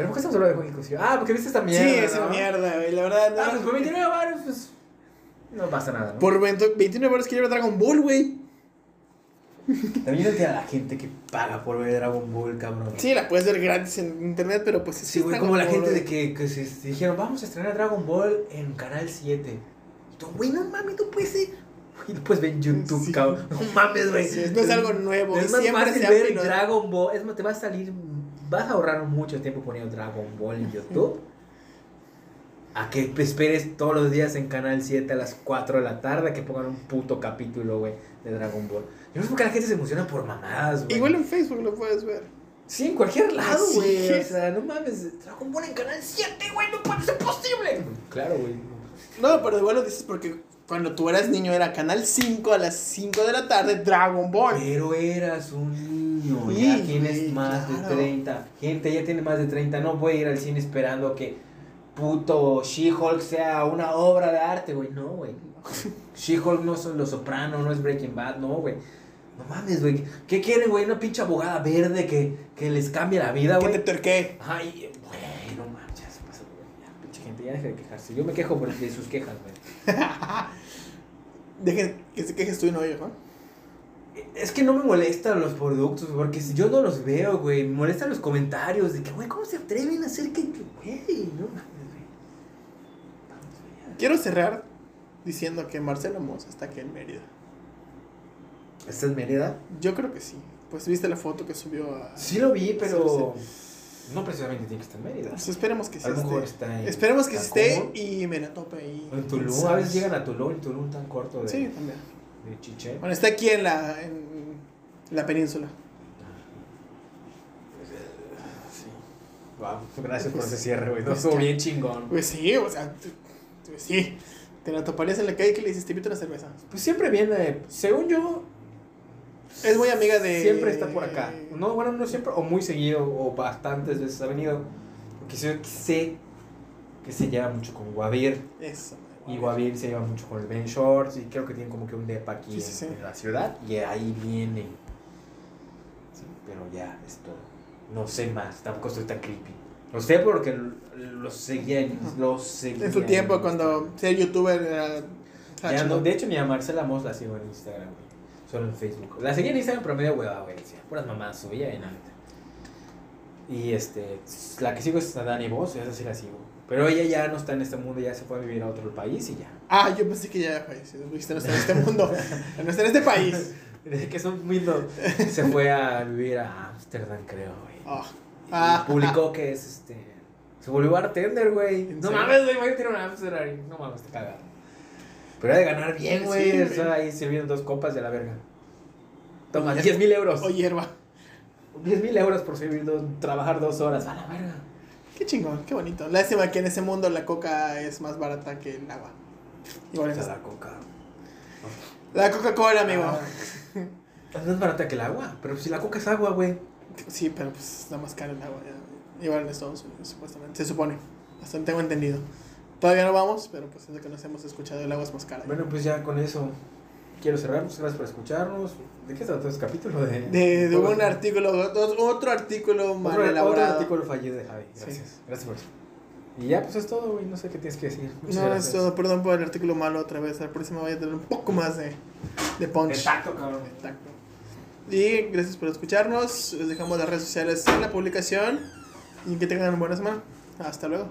[SPEAKER 2] ¿Pero por qué estamos hablando de Joaquín Cosío? Ah, porque viste esta mierda,
[SPEAKER 3] sí, es
[SPEAKER 2] ¿no?
[SPEAKER 3] una mierda, güey. La verdad,
[SPEAKER 2] Ah,
[SPEAKER 3] no.
[SPEAKER 2] pues por 29 baros, pues. No pasa nada, ¿no?
[SPEAKER 3] Por 20 29 horas quiero ver Dragon Ball, güey.
[SPEAKER 2] También no entiendo a la gente que paga por ver Dragon Ball, cabrón.
[SPEAKER 3] Sí, la puedes ver gratis en internet, pero pues
[SPEAKER 2] Sí, güey, como la gente de que, que se, se dijeron, vamos a estrenar Dragon Ball en Canal 7. Y tú, güey, no mames, tú puedes ir. Y después ven YouTube,
[SPEAKER 3] Sí.
[SPEAKER 2] cabrón. No mames, güey.
[SPEAKER 3] Sí, no es algo nuevo.
[SPEAKER 2] Es más
[SPEAKER 3] siempre
[SPEAKER 2] fácil ver Dragon Ball. Es más, te va a salir. Vas a ahorrar mucho tiempo poniendo Dragon Ball en YouTube. A que te esperes todos los días en Canal 7 a las 4 de la tarde que pongan un puto capítulo, güey, de Dragon Ball. Yo no sé por qué la gente se emociona por mamadas, güey.
[SPEAKER 3] Igual en Facebook lo puedes ver.
[SPEAKER 2] Sí, en cualquier lado, güey. O sea, no mames. Dragon Ball en Canal 7, güey. No puede ser posible. Claro, güey.
[SPEAKER 3] No, pero igual lo dices porque cuando tú eras niño era Canal 5 a las 5 de la tarde Dragon Ball.
[SPEAKER 2] Pero eras un niño,
[SPEAKER 3] Sí,
[SPEAKER 2] ya tienes
[SPEAKER 3] güey,
[SPEAKER 2] más
[SPEAKER 3] claro.
[SPEAKER 2] de 30. Gente, ya tiene más de 30. No a ir al cine esperando que puto She-Hulk sea una obra de arte, güey. No, güey. She-Hulk no son Los Sopranos, no es Breaking Bad, no, güey. No mames, güey. ¿Qué quieren, güey? Una pinche abogada verde que, que les cambie la vida,
[SPEAKER 3] Que te
[SPEAKER 2] güey.
[SPEAKER 3] terqué.
[SPEAKER 2] Ay, güey, no manches. se pasa, güey. Ya, pinche gente, ya deja de quejarse. Yo me quejo por de sus quejas, güey.
[SPEAKER 3] Dejen que se quejes tú y no ellos, ¿no?
[SPEAKER 2] Es que no me molestan los productos, porque si yo no los veo, güey. Me molestan los comentarios de que, güey, ¿cómo se atreven a hacer que, güey? No
[SPEAKER 3] Quiero cerrar diciendo que Marcelo Moss está aquí en Mérida.
[SPEAKER 2] ya. ¿Esta es Mérida?
[SPEAKER 3] Yo creo que sí. Pues viste la foto que subió a...
[SPEAKER 2] Sí lo vi, pero. No precisamente tiene que estar en Mérida.
[SPEAKER 3] Pues esperemos que sí
[SPEAKER 2] A lo mejor
[SPEAKER 3] esté.
[SPEAKER 2] está en
[SPEAKER 3] Esperemos que esté y me la tope ahí.
[SPEAKER 2] O en Tulum. A veces llegan a Tulum, en Tulum tan corto de,
[SPEAKER 3] Sí, también.
[SPEAKER 2] de Chiché.
[SPEAKER 3] Bueno, está aquí en la, en la península.
[SPEAKER 2] Sí. Wow, gracias por ese cierre, güey. No,
[SPEAKER 3] pues
[SPEAKER 2] estuvo bien chingón.
[SPEAKER 3] Pues sí, o sea, t- sí. Te la toparías en la calle que le dices, te invito a una cerveza.
[SPEAKER 2] Pues siempre viene, según yo,
[SPEAKER 3] Es muy amiga de...
[SPEAKER 2] siempre está por acá. No, bueno, no siempre, o muy seguido, o bastantes veces ha venido. Porque sé, sé que se lleva mucho con Guavir.
[SPEAKER 3] Eso.
[SPEAKER 2] Y Guavir se lleva mucho con el Ben Shorts. Y creo que tienen como que un depa aquí
[SPEAKER 3] Sí, sí,
[SPEAKER 2] en,
[SPEAKER 3] sí.
[SPEAKER 2] en la ciudad. Y ahí vienen. Pero ya, es todo. No sé más, tampoco estoy tan creepy. Lo sé porque los seguía los seguía
[SPEAKER 3] En su tiempo, cuando ser youtuber era...
[SPEAKER 2] Ya no, de hecho, ni a Marcela Moss la sigo en Instagram, güey. Solo en Facebook. La seguía en Instagram, pero medio hueva, güey. Decía, puras mamás, subía y nada. Y este, la que sigo es Dani Voss, esa sí la sigo. Pero ella ya no está en este mundo, ya se fue a vivir a otro país y ya.
[SPEAKER 3] Ah, yo pensé que ya. Dijiste, no está en este mundo. No está en este país.
[SPEAKER 2] Desde que son lindo, se fue a vivir a Ámsterdam, creo, güey.
[SPEAKER 3] Ah.
[SPEAKER 2] Y
[SPEAKER 3] Ah.
[SPEAKER 2] publicó que es este. Se volvió bartender, güey.
[SPEAKER 3] ¿En
[SPEAKER 2] No
[SPEAKER 3] serio?
[SPEAKER 2] mames, güey, voy a tirar un Ámsterdam. y No mames, te cagas. Pero ha de ganar bien,
[SPEAKER 3] Sí,
[SPEAKER 2] güey.
[SPEAKER 3] güey.
[SPEAKER 2] Estar ahí sirviendo dos copas de la verga. Toma, 10 mil euros.
[SPEAKER 3] O hierba.
[SPEAKER 2] 10 mil euros por servir dos, trabajar dos horas. A la verga.
[SPEAKER 3] Qué chingón, qué bonito. Lástima que en ese mundo la coca es más barata que el agua. Igual
[SPEAKER 2] Esa
[SPEAKER 3] es
[SPEAKER 2] la coca.
[SPEAKER 3] La Coca-Cola, amigo.
[SPEAKER 2] Ah, no es barata que el agua. Pero si la coca es agua, güey.
[SPEAKER 3] Sí, pero pues está más caro el agua. ya. Igual en Estados Unidos, supuestamente. Se supone. Hasta tengo entendido. Todavía no vamos, pero pues desde que nos hemos escuchado el agua es más cara.
[SPEAKER 2] Bueno, pues ya con eso quiero cerrar. Muchas gracias por escucharnos. ¿De qué trató este capítulo? De,
[SPEAKER 3] de, de un artículo, otro, otro artículo mal
[SPEAKER 2] Otro, otro
[SPEAKER 3] elaborado.
[SPEAKER 2] artículo fallido de Javi.
[SPEAKER 3] Sí.
[SPEAKER 2] Gracias. Gracias por eso. Y ya, pues es todo, güey. No sé qué tienes que decir. Muchas
[SPEAKER 3] No,
[SPEAKER 2] gracias.
[SPEAKER 3] es todo. Perdón por el artículo malo otra vez. La próxima voy a tener un poco más de, de punch.
[SPEAKER 2] De tacto, cabrón.
[SPEAKER 3] De tacto. Y gracias por escucharnos. Les dejamos las redes sociales en la publicación. Y que tengan una buena semana. Hasta luego.